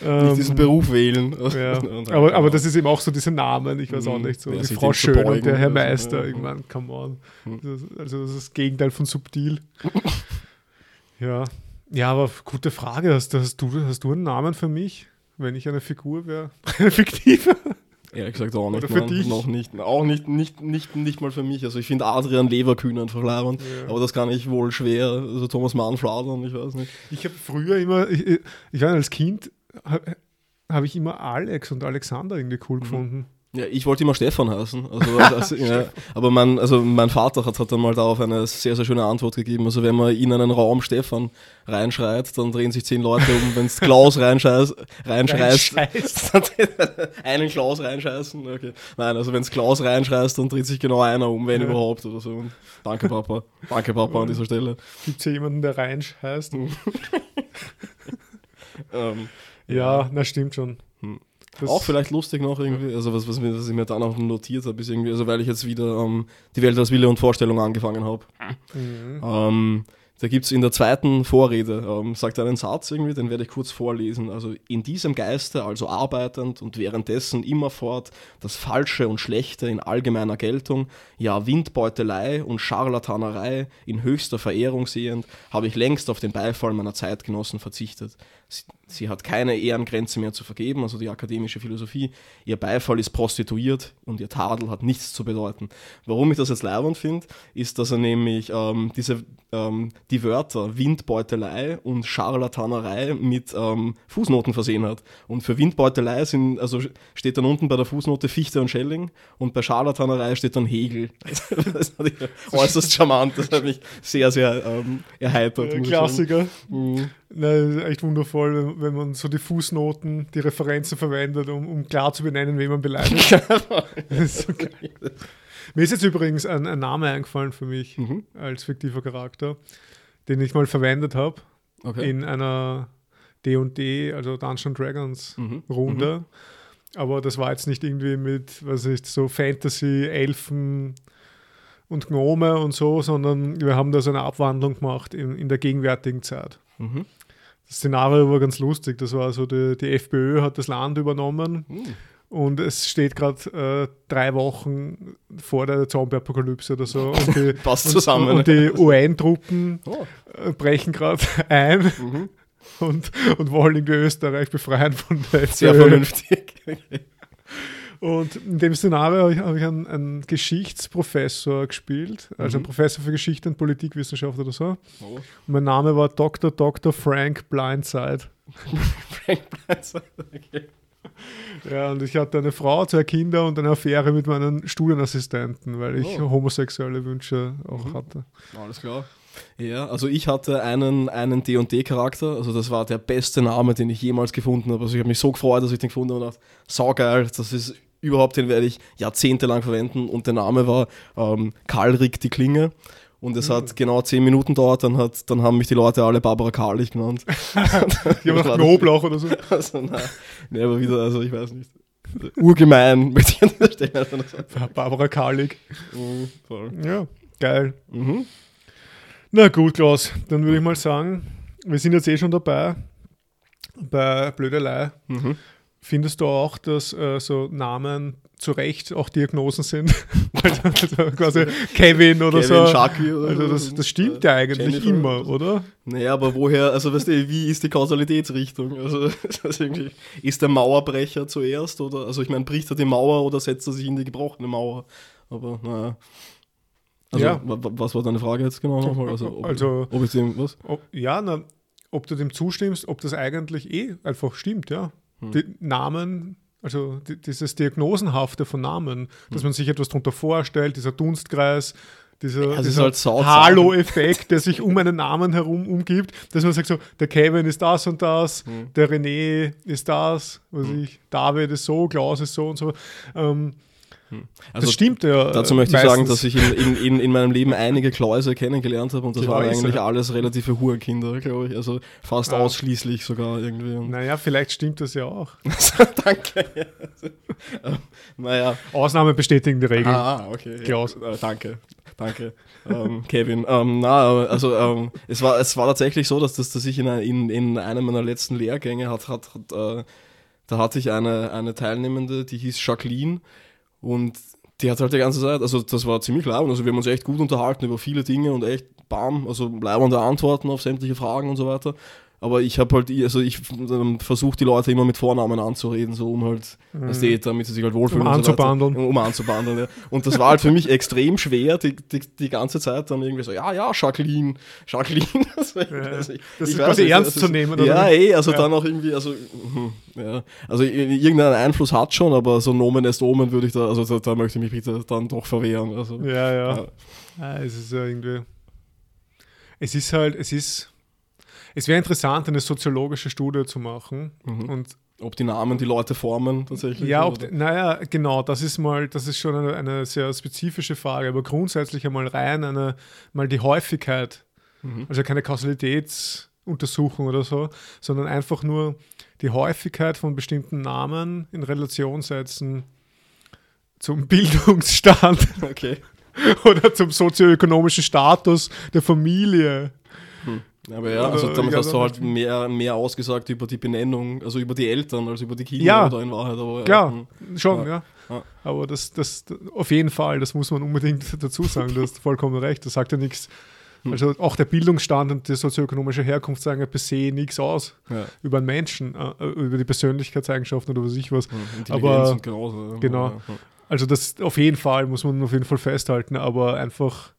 Speaker 1: Nicht diesen
Speaker 2: Ähm,
Speaker 1: Beruf wählen.
Speaker 2: ja. Aber, aber das ist eben auch so diese Namen, ich weiß auch
Speaker 1: Mhm.
Speaker 2: nicht, so
Speaker 1: Ja,
Speaker 2: die Frau Schön und der Herr Meister,
Speaker 1: ja.
Speaker 2: irgendwann, come on.
Speaker 1: Mhm.
Speaker 2: Das, also das ist das Gegenteil von subtil. ja. Ja, aber gute Frage. Hast, hast, du, hast du einen Namen für mich, wenn ich eine Figur wäre? Eine fiktive?
Speaker 1: Ehrlich gesagt auch nicht.
Speaker 2: Oder für
Speaker 1: nein,
Speaker 2: dich?
Speaker 1: Noch nicht. Auch nicht, nicht, nicht, nicht mal für mich. Also ich finde Adrian Leverkühn einfach leibend,
Speaker 2: Ja.
Speaker 1: aber das kann ich wohl schwer, also Thomas Mann fladern, ich weiß nicht.
Speaker 2: Ich habe früher immer, ich, ich ich weiß nicht, als Kind habe hab ich immer Alex und Alexander irgendwie cool gefunden.
Speaker 1: Ja, ich wollte immer Stefan heißen. Also, also, ja, aber mein, also mein Vater hat, hat dann mal darauf eine sehr, sehr schöne Antwort gegeben. Also wenn man in einen Raum Stefan reinschreit, dann drehen sich zehn Leute um. Wenn es Klaus reinscheißt, reinschreist,
Speaker 2: Reinscheißt.
Speaker 1: einen Klaus reinscheißen. Okay. Nein, also wenn es Klaus reinscheißt, dann dreht sich genau einer um, wenn
Speaker 2: Ja.
Speaker 1: überhaupt oder so. Und danke Papa. Danke Papa an dieser Stelle.
Speaker 2: Gibt es ja jemanden, der Reinsch heißt?
Speaker 1: Ähm,
Speaker 2: Ja, na stimmt schon.
Speaker 1: Hm.
Speaker 2: Das-
Speaker 1: Auch vielleicht lustig noch irgendwie, also was, was, was ich mir dann auch notiert habe, ist irgendwie, also weil ich jetzt wieder ähm, die Welt als Wille und Vorstellung angefangen habe.
Speaker 2: Mhm.
Speaker 1: Ähm, da gibt es in der zweiten Vorrede, ähm, sagt er einen Satz irgendwie, den werde ich kurz vorlesen. Also in diesem Geiste, also arbeitend und währenddessen immerfort das Falsche und Schlechte in allgemeiner Geltung, ja Windbeutelei und Scharlatanerei in höchster Verehrung sehend, habe ich längst auf den Beifall meiner Zeitgenossen verzichtet. Sie, sie hat keine Ehrengrenze mehr zu vergeben, also die akademische Philosophie. Ihr Beifall ist prostituiert und ihr Tadel hat nichts zu bedeuten. Warum ich das jetzt leibend finde, ist, dass er nämlich ähm, diese, ähm, die Wörter Windbeutelei und Scharlatanerei mit ähm, Fußnoten versehen hat. Und für Windbeutelei sind, also steht dann unten bei der Fußnote Fichte und Schelling und bei Scharlatanerei steht dann Hegel. das ich äußerst charmant, das hat mich sehr, sehr ähm, erheitert.
Speaker 2: Klassiker.
Speaker 1: Mhm.
Speaker 2: Na, das ist echt wundervoll, wenn, wenn man so die Fußnoten, die Referenzen verwendet, um, um klar zu benennen, wen man beleidigt. das ist so geil. Mir ist jetzt übrigens ein, ein Name eingefallen für mich
Speaker 1: Mhm.
Speaker 2: als fiktiver Charakter, den ich mal verwendet habe
Speaker 1: Okay.
Speaker 2: in einer D&D, also Dungeons Dragons
Speaker 1: Mhm.
Speaker 2: Runde. Aber das war jetzt nicht irgendwie mit, was ich, so Fantasy, Elfen und Gnome und so, sondern wir haben da so eine Abwandlung gemacht in, in der gegenwärtigen Zeit.
Speaker 1: Mhm.
Speaker 2: Das Szenario war ganz lustig. Das war so, die, die FPÖ hat das Land übernommen
Speaker 1: Mhm.
Speaker 2: und es steht gerade äh, drei Wochen vor der Zombie-Apokalypse oder so. Und die,
Speaker 1: Passt zusammen.
Speaker 2: Und die UN-Truppen
Speaker 1: Oh.
Speaker 2: äh, brechen gerade ein
Speaker 1: Mhm.
Speaker 2: und, und wollen irgendwie Österreich befreien von der
Speaker 1: Sehr
Speaker 2: FPÖ.
Speaker 1: vernünftig.
Speaker 2: Und in dem Szenario habe ich, habe ich einen, einen Geschichtsprofessor gespielt, also
Speaker 1: Mhm.
Speaker 2: Professor für Geschichte und Politikwissenschaft oder so.
Speaker 1: Oh.
Speaker 2: Und mein Name war Dr. Dr. Frank Blindside.
Speaker 1: Frank Blindside, okay.
Speaker 2: Ja, und ich hatte eine Frau, zwei Kinder und eine Affäre mit meinen Studienassistenten, weil ich
Speaker 1: Oh.
Speaker 2: homosexuelle Wünsche auch
Speaker 1: Mhm.
Speaker 2: hatte.
Speaker 1: Alles klar. Ja, also ich hatte einen, einen D&D-Charakter, also das war der beste Name, den ich jemals gefunden habe. Also ich habe mich so gefreut, dass ich den gefunden habe und dachte, saugeil, das ist überhaupt, den werde ich jahrzehntelang verwenden und der Name war ähm, Karlrik die Klinge und es hat genau zehn Minuten dauert, dann, hat, dann haben mich die Leute alle Barbara Karlich genannt.
Speaker 2: Die haben
Speaker 1: das?
Speaker 2: Knoblauch oder so.
Speaker 1: Also nein, nee, aber wieder, also ich weiß nicht. Urgemein, möchte ich an dieser Stelle.
Speaker 2: Barbara Karlik.
Speaker 1: Mhm, voll.
Speaker 2: Ja, geil.
Speaker 1: Mhm.
Speaker 2: Na gut, Klaus, dann würde ich mal sagen, wir sind jetzt eh schon dabei bei Blödelei.
Speaker 1: Mhm.
Speaker 2: Findest du auch, dass äh, so Namen zu Recht auch Diagnosen sind? also, quasi Kevin oder
Speaker 1: Kevin,
Speaker 2: so.
Speaker 1: Chucky oder
Speaker 2: Also
Speaker 1: so.
Speaker 2: das, das stimmt ja eigentlich
Speaker 1: Jennifer
Speaker 2: immer,
Speaker 1: oder
Speaker 2: oder?
Speaker 1: Naja, aber woher, also weißt du, wie ist die Kausalitätsrichtung? Also, ist, ist der Mauerbrecher zuerst oder, also ich meine, bricht er die Mauer oder setzt er sich in die gebrochene Mauer? Aber naja. Also,
Speaker 2: Ja.
Speaker 1: wa- wa- was war deine Frage jetzt genau nochmal? Also, ob,
Speaker 2: Also-
Speaker 1: ob ich dem, was?
Speaker 2: Ob, ja, na, ob du dem zustimmst, ob das eigentlich eh einfach stimmt, ja.
Speaker 1: Hm.
Speaker 2: Die Namen, also die, dieses Diagnosenhafte von Namen, dass man sich etwas darunter vorstellt, dieser Dunstkreis, dieser,
Speaker 1: es ist
Speaker 2: dieser
Speaker 1: halt
Speaker 2: Halo-Effekt, der sich um einen Namen herum umgibt, dass man sagt so, der Kevin ist das und das,
Speaker 1: Hm.
Speaker 2: der René ist das, was ich, David ist so, Klaus ist so und so. Ähm,
Speaker 1: Also,
Speaker 2: das stimmt ja.
Speaker 1: Dazu möchte ich sagen,
Speaker 2: meistens.
Speaker 1: dass ich in, in, in, in meinem Leben einige Kläuse kennengelernt habe und das waren eigentlich alles relative Hurkinder, glaube ich. Also fast
Speaker 2: Ah.
Speaker 1: ausschließlich sogar irgendwie. Und
Speaker 2: Naja, vielleicht stimmt das ja auch.
Speaker 1: Danke. Ähm, naja.
Speaker 2: Ausnahmen bestätigen die Regel.
Speaker 1: Ah, okay.
Speaker 2: Klaus.
Speaker 1: Ja, äh, danke, danke, ähm, Kevin. Ähm, na, also ähm, es, war, es war tatsächlich so, dass, das, dass ich in, in, in einem meiner letzten Lehrgänge hat, hat, hat äh, da hatte ich eine, eine Teilnehmende, die hieß Jacqueline und die hat halt die ganze Zeit, also das war ziemlich leibend, also wir haben uns echt gut unterhalten über viele Dinge und echt bam, also leibende Antworten auf sämtliche Fragen und so weiter. Aber ich habe halt, also ich ähm, versuche die Leute immer mit Vornamen anzureden, so um halt, mhm. die, damit sie sich halt wohlfühlen.
Speaker 2: Um anzubandeln.
Speaker 1: So um anzubandeln, ja. Und das war halt für mich extrem schwer, die, die, die ganze Zeit dann irgendwie so, ja, ja, Jacqueline, Jacqueline.
Speaker 2: Also, ja, also ich, das ist quasi nicht, ernst zu nehmen.
Speaker 1: Oder ja, eh, also ja. dann auch irgendwie, also, hm, ja, also irgendeinen Einfluss hat schon, aber so Nomen est Omen würde ich da, also da, da, möchte ich mich bitte dann doch verwehren. Also,
Speaker 2: ja, ja. ja. ja es ist ja irgendwie, es ist halt, es ist es wäre interessant, eine soziologische Studie zu machen. Mhm. Und
Speaker 1: ob die Namen die Leute formen tatsächlich?
Speaker 2: Ja, ob, naja, genau, das ist mal, das ist schon eine, eine, sehr spezifische Frage, aber grundsätzlich einmal rein eine, mal die Häufigkeit, mhm. also keine Kausalitätsuntersuchung oder so, sondern einfach nur die Häufigkeit von bestimmten Namen in Relation setzen zum Bildungsstand
Speaker 1: okay.
Speaker 2: oder zum sozioökonomischen Status der Familie.
Speaker 1: Aber ja, also damit hast du halt mehr, mehr ausgesagt über die Benennung, also über die Eltern als über die Kinder
Speaker 2: ja,
Speaker 1: oder in Wahrheit.
Speaker 2: Aber, klar, ja, schon, ja. ja. Aber das, das, auf jeden Fall, das muss man unbedingt dazu sagen, du hast vollkommen recht, das sagt ja nichts. Hm. Also auch der Bildungsstand und die sozioökonomische Herkunft sagen ja per se nichts aus ja. über einen Menschen, äh, über die Persönlichkeitseigenschaften oder was ich was.
Speaker 1: Ja, aber genauso,
Speaker 2: genau. Also das auf jeden Fall muss man auf jeden Fall festhalten, aber einfach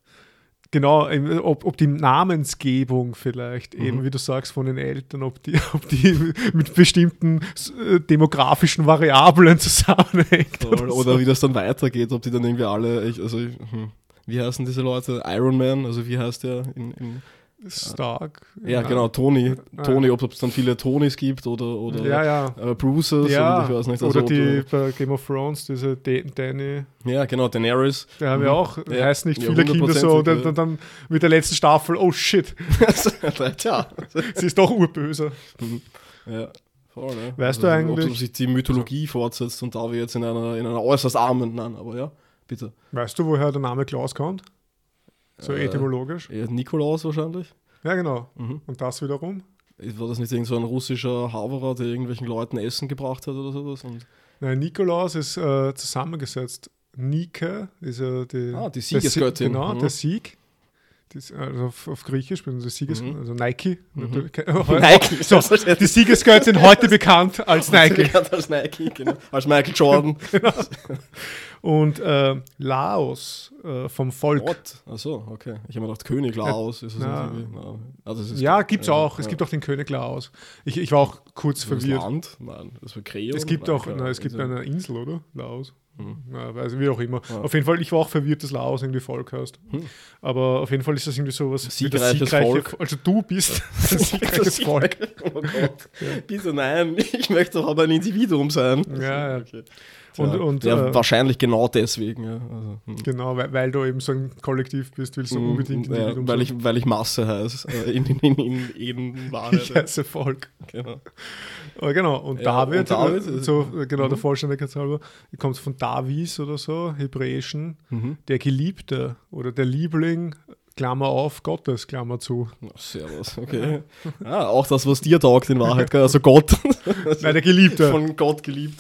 Speaker 2: Genau, ob, ob die Namensgebung vielleicht, mhm. eben wie du sagst, von den Eltern, ob die, ob die mit bestimmten äh, demografischen Variablen zusammenhängt.
Speaker 1: Oder, oder, so. wie das dann weitergeht, ob die dann irgendwie alle, also hm, wie heißen diese Leute? Iron Man, also wie heißt der in, in
Speaker 2: Stark.
Speaker 1: Ja, genau, Tony. Tony, ob es dann viele Tonys gibt oder, oder
Speaker 2: ja, ja.
Speaker 1: Äh, Bruces
Speaker 2: ja, ich weiß nicht. Also oder die bei Game of Thrones, diese Danny.
Speaker 1: Ja, genau, Daenerys.
Speaker 2: Der haben ja mhm. auch, ja. heißt nicht viele Kinder so und dann, dann, mit der letzten Staffel, oh shit.
Speaker 1: Tja.
Speaker 2: Sie ist doch urböse.
Speaker 1: Mhm. Ja. Voll, ne?
Speaker 2: Weißt also, du eigentlich?
Speaker 1: Ob sich die Mythologie fortsetzt und da wir jetzt in einer, in einer äußerst armen, nein, aber ja, bitte.
Speaker 2: Weißt du, woher der Name Klaus kommt? So äh, etymologisch?
Speaker 1: Nikolaus wahrscheinlich.
Speaker 2: Ja, genau. Mhm. Und das wiederum?
Speaker 1: War das nicht irgend so ein russischer Haverer, der irgendwelchen Leuten Essen gebracht hat oder sowas? Und
Speaker 2: Nein, Nikolaus ist äh, zusammengesetzt. Nike ist ja die,
Speaker 1: ah, die Siegesgöttin.
Speaker 2: Genau, mhm. der Sieg. Das, also auf, auf, Griechisch, also, Sieges, mhm. also Nike.
Speaker 1: Mhm.
Speaker 2: Nike. So, die Siegesgöttin heute bekannt als Nike.
Speaker 1: Bekannt als Nike, genau. Als Michael Jordan. genau.
Speaker 2: Und äh, Laos äh, vom Volk.
Speaker 1: What? Achso, okay. Ich habe mir gedacht, König Laos. Ist
Speaker 2: das ja, no. also ist ja gibt es auch. Ja. Es gibt auch den König Laos. Ich, ich war auch kurz
Speaker 1: das
Speaker 2: verwirrt.
Speaker 1: Land? Nein, das war Kreon?
Speaker 2: Es gibt
Speaker 1: Nein,
Speaker 2: auch, na, es gibt eine Insel, oder? Laos. Hm. Ja, also wie auch immer. Ja. Auf jeden Fall, ich war auch verwirrt, dass Laos irgendwie Volk heißt. Hm. Aber auf jeden Fall ist das irgendwie so was.
Speaker 1: Siegreiches Volk.
Speaker 2: Also du bist das siegreiches Volk.
Speaker 1: oh Gott. Bitte nein, ich möchte doch aber ein Individuum sein.
Speaker 2: Ja, ja. Okay.
Speaker 1: Und, ja, und, ja äh, wahrscheinlich genau deswegen. Ja. Also,
Speaker 2: hm. Genau, weil, weil, du eben so ein Kollektiv bist, willst du hm, unbedingt
Speaker 1: ja, weil, ich, weil ich Masse heiße, äh, in, in, in, in Wahrheit.
Speaker 2: Ich heiße Volk. Genau. Aber genau, und David, und David äh, so, genau mhm. der Vollständigkeit halber, kommt von Davis oder so, hebräischen, mhm. der Geliebte oder der Liebling Klammer auf, Gottes, Klammer zu.
Speaker 1: Oh, servus, okay. ah, auch das, was dir taugt in Wahrheit, also Gott.
Speaker 2: Nein, der Geliebte.
Speaker 1: Von Gott geliebt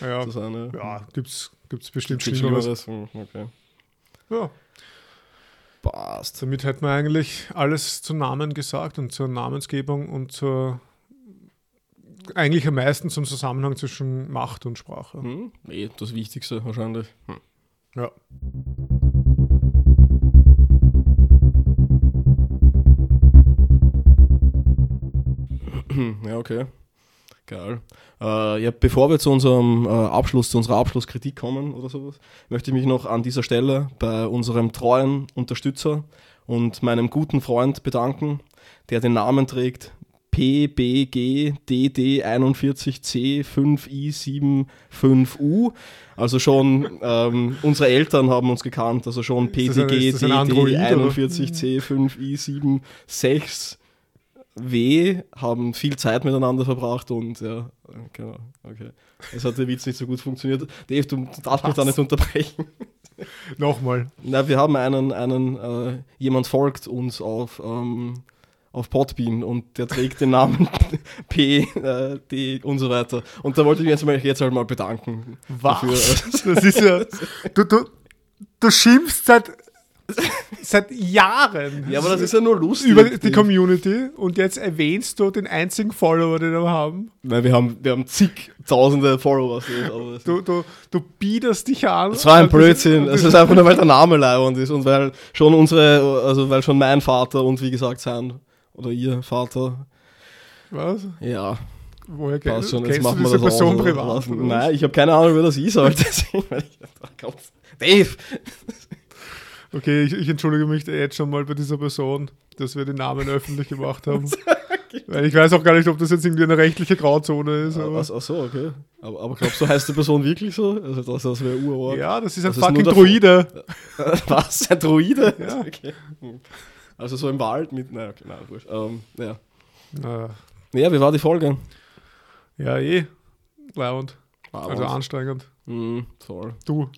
Speaker 2: ja,
Speaker 1: zu sein. Ja,
Speaker 2: gibt's, gibt's bestimmt gibt's Schlimmeres.
Speaker 1: Hm, okay.
Speaker 2: Ja. Passt. Damit hätten wir eigentlich alles zur Namen gesagt und zur Namensgebung und zur eigentlich am meisten zum Zusammenhang zwischen Macht und Sprache.
Speaker 1: Hm, eh, das Wichtigste wahrscheinlich. Hm.
Speaker 2: Ja.
Speaker 1: Ja, okay. Geil. Äh, ja, bevor wir zu unserem äh, Abschluss, zu unserer Abschlusskritik kommen oder sowas, möchte ich mich noch an dieser Stelle bei unserem treuen Unterstützer und meinem guten Freund bedanken, der den Namen trägt PBGDD41C5I75U. Also schon ähm, unsere Eltern haben uns gekannt, also schon PBGDD41C5I76 W haben viel Zeit miteinander verbracht und ja, genau, okay. Es hat der Witz nicht so gut funktioniert. Dave, du darfst mich da nicht unterbrechen.
Speaker 2: Nochmal.
Speaker 1: Na, wir haben einen, einen äh, jemand folgt uns auf, ähm, auf Podbean und der trägt den Namen P, äh, D und so weiter. Und da wollte ich mich jetzt, mal, jetzt halt mal bedanken.
Speaker 2: Was? Dafür. Das ist ja. Du, du, du schimpfst seit seit Jahren
Speaker 1: Ja, aber das ist ja nur lustig.
Speaker 2: über die Community und jetzt erwähnst du den einzigen Follower, den wir haben.
Speaker 1: Nein, wir haben, wir haben zigtausende Follower. aber das-
Speaker 2: Du, du, du biederst dich an.
Speaker 1: Das war ein Blödsinn.
Speaker 2: das-
Speaker 1: Es ist einfach nur, weil der Name leibend ist und weil schon unsere, also weil schon mein Vater und wie gesagt sein oder ihr Vater,
Speaker 2: Was?
Speaker 1: ja,
Speaker 2: Woher
Speaker 1: passt
Speaker 2: kennst,
Speaker 1: schon. Jetzt machen wir das
Speaker 2: Person
Speaker 1: auch.
Speaker 2: privat?
Speaker 1: Nein, ich habe keine Ahnung, wer das ist. Deswegen, weil ich, Gott. Dave!
Speaker 2: Okay, ich, ich entschuldige mich jetzt schon mal bei dieser Person, dass wir den Namen öffentlich gemacht haben. Weil ich weiß auch gar nicht, ob das jetzt irgendwie eine rechtliche Grauzone ist. Aber
Speaker 1: Ach, ach so, okay. Aber, aber glaubst du, heißt die Person wirklich so? Also das, das wäre urort.
Speaker 2: ja, das ist ein
Speaker 1: Das ist nur
Speaker 2: fucking
Speaker 1: der
Speaker 2: Druide.
Speaker 1: Was? Ein Druide?
Speaker 2: Ja.
Speaker 1: Okay. Also so im Wald mit, naja, okay, nein, wurscht. Ähm, ja.
Speaker 2: Ah,
Speaker 1: ja, wie war die Folge?
Speaker 2: Ja, eh. Leibend. Also anstrengend.
Speaker 1: Mhm, voll.
Speaker 2: Du.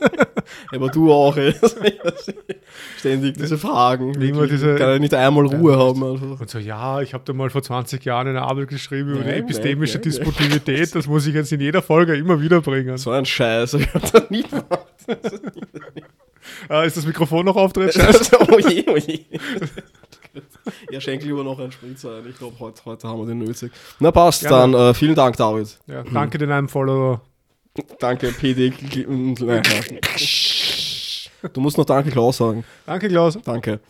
Speaker 1: Aber du auch, ey. Ständig diese Fragen.
Speaker 2: Immer diese-
Speaker 1: Kann ja nicht einmal Ruhe haben. Einfach.
Speaker 2: Und so, ja, ich habe da mal vor 20 Jahren eine Arbeit geschrieben über die
Speaker 1: Nein,
Speaker 2: epistemische
Speaker 1: nein, nein.
Speaker 2: Disputivität. Das muss ich jetzt in jeder Folge immer wieder bringen.
Speaker 1: So ein Scheiß. Ich hab das nie gemacht.
Speaker 2: Ah, ist das Mikrofon noch auftritt? Scheiße.
Speaker 1: oh je, oh je. Ja, schenk lieber noch einen Spritzer ein. Ich glaube, heute, heute haben wir den nötig. Na passt,
Speaker 2: Gerne.
Speaker 1: dann äh, vielen Dank, David.
Speaker 2: Ja, danke den einem Follower.
Speaker 1: Danke, PD. Du musst noch Danke, Klaus sagen.
Speaker 2: Danke, Klaus.
Speaker 1: Danke.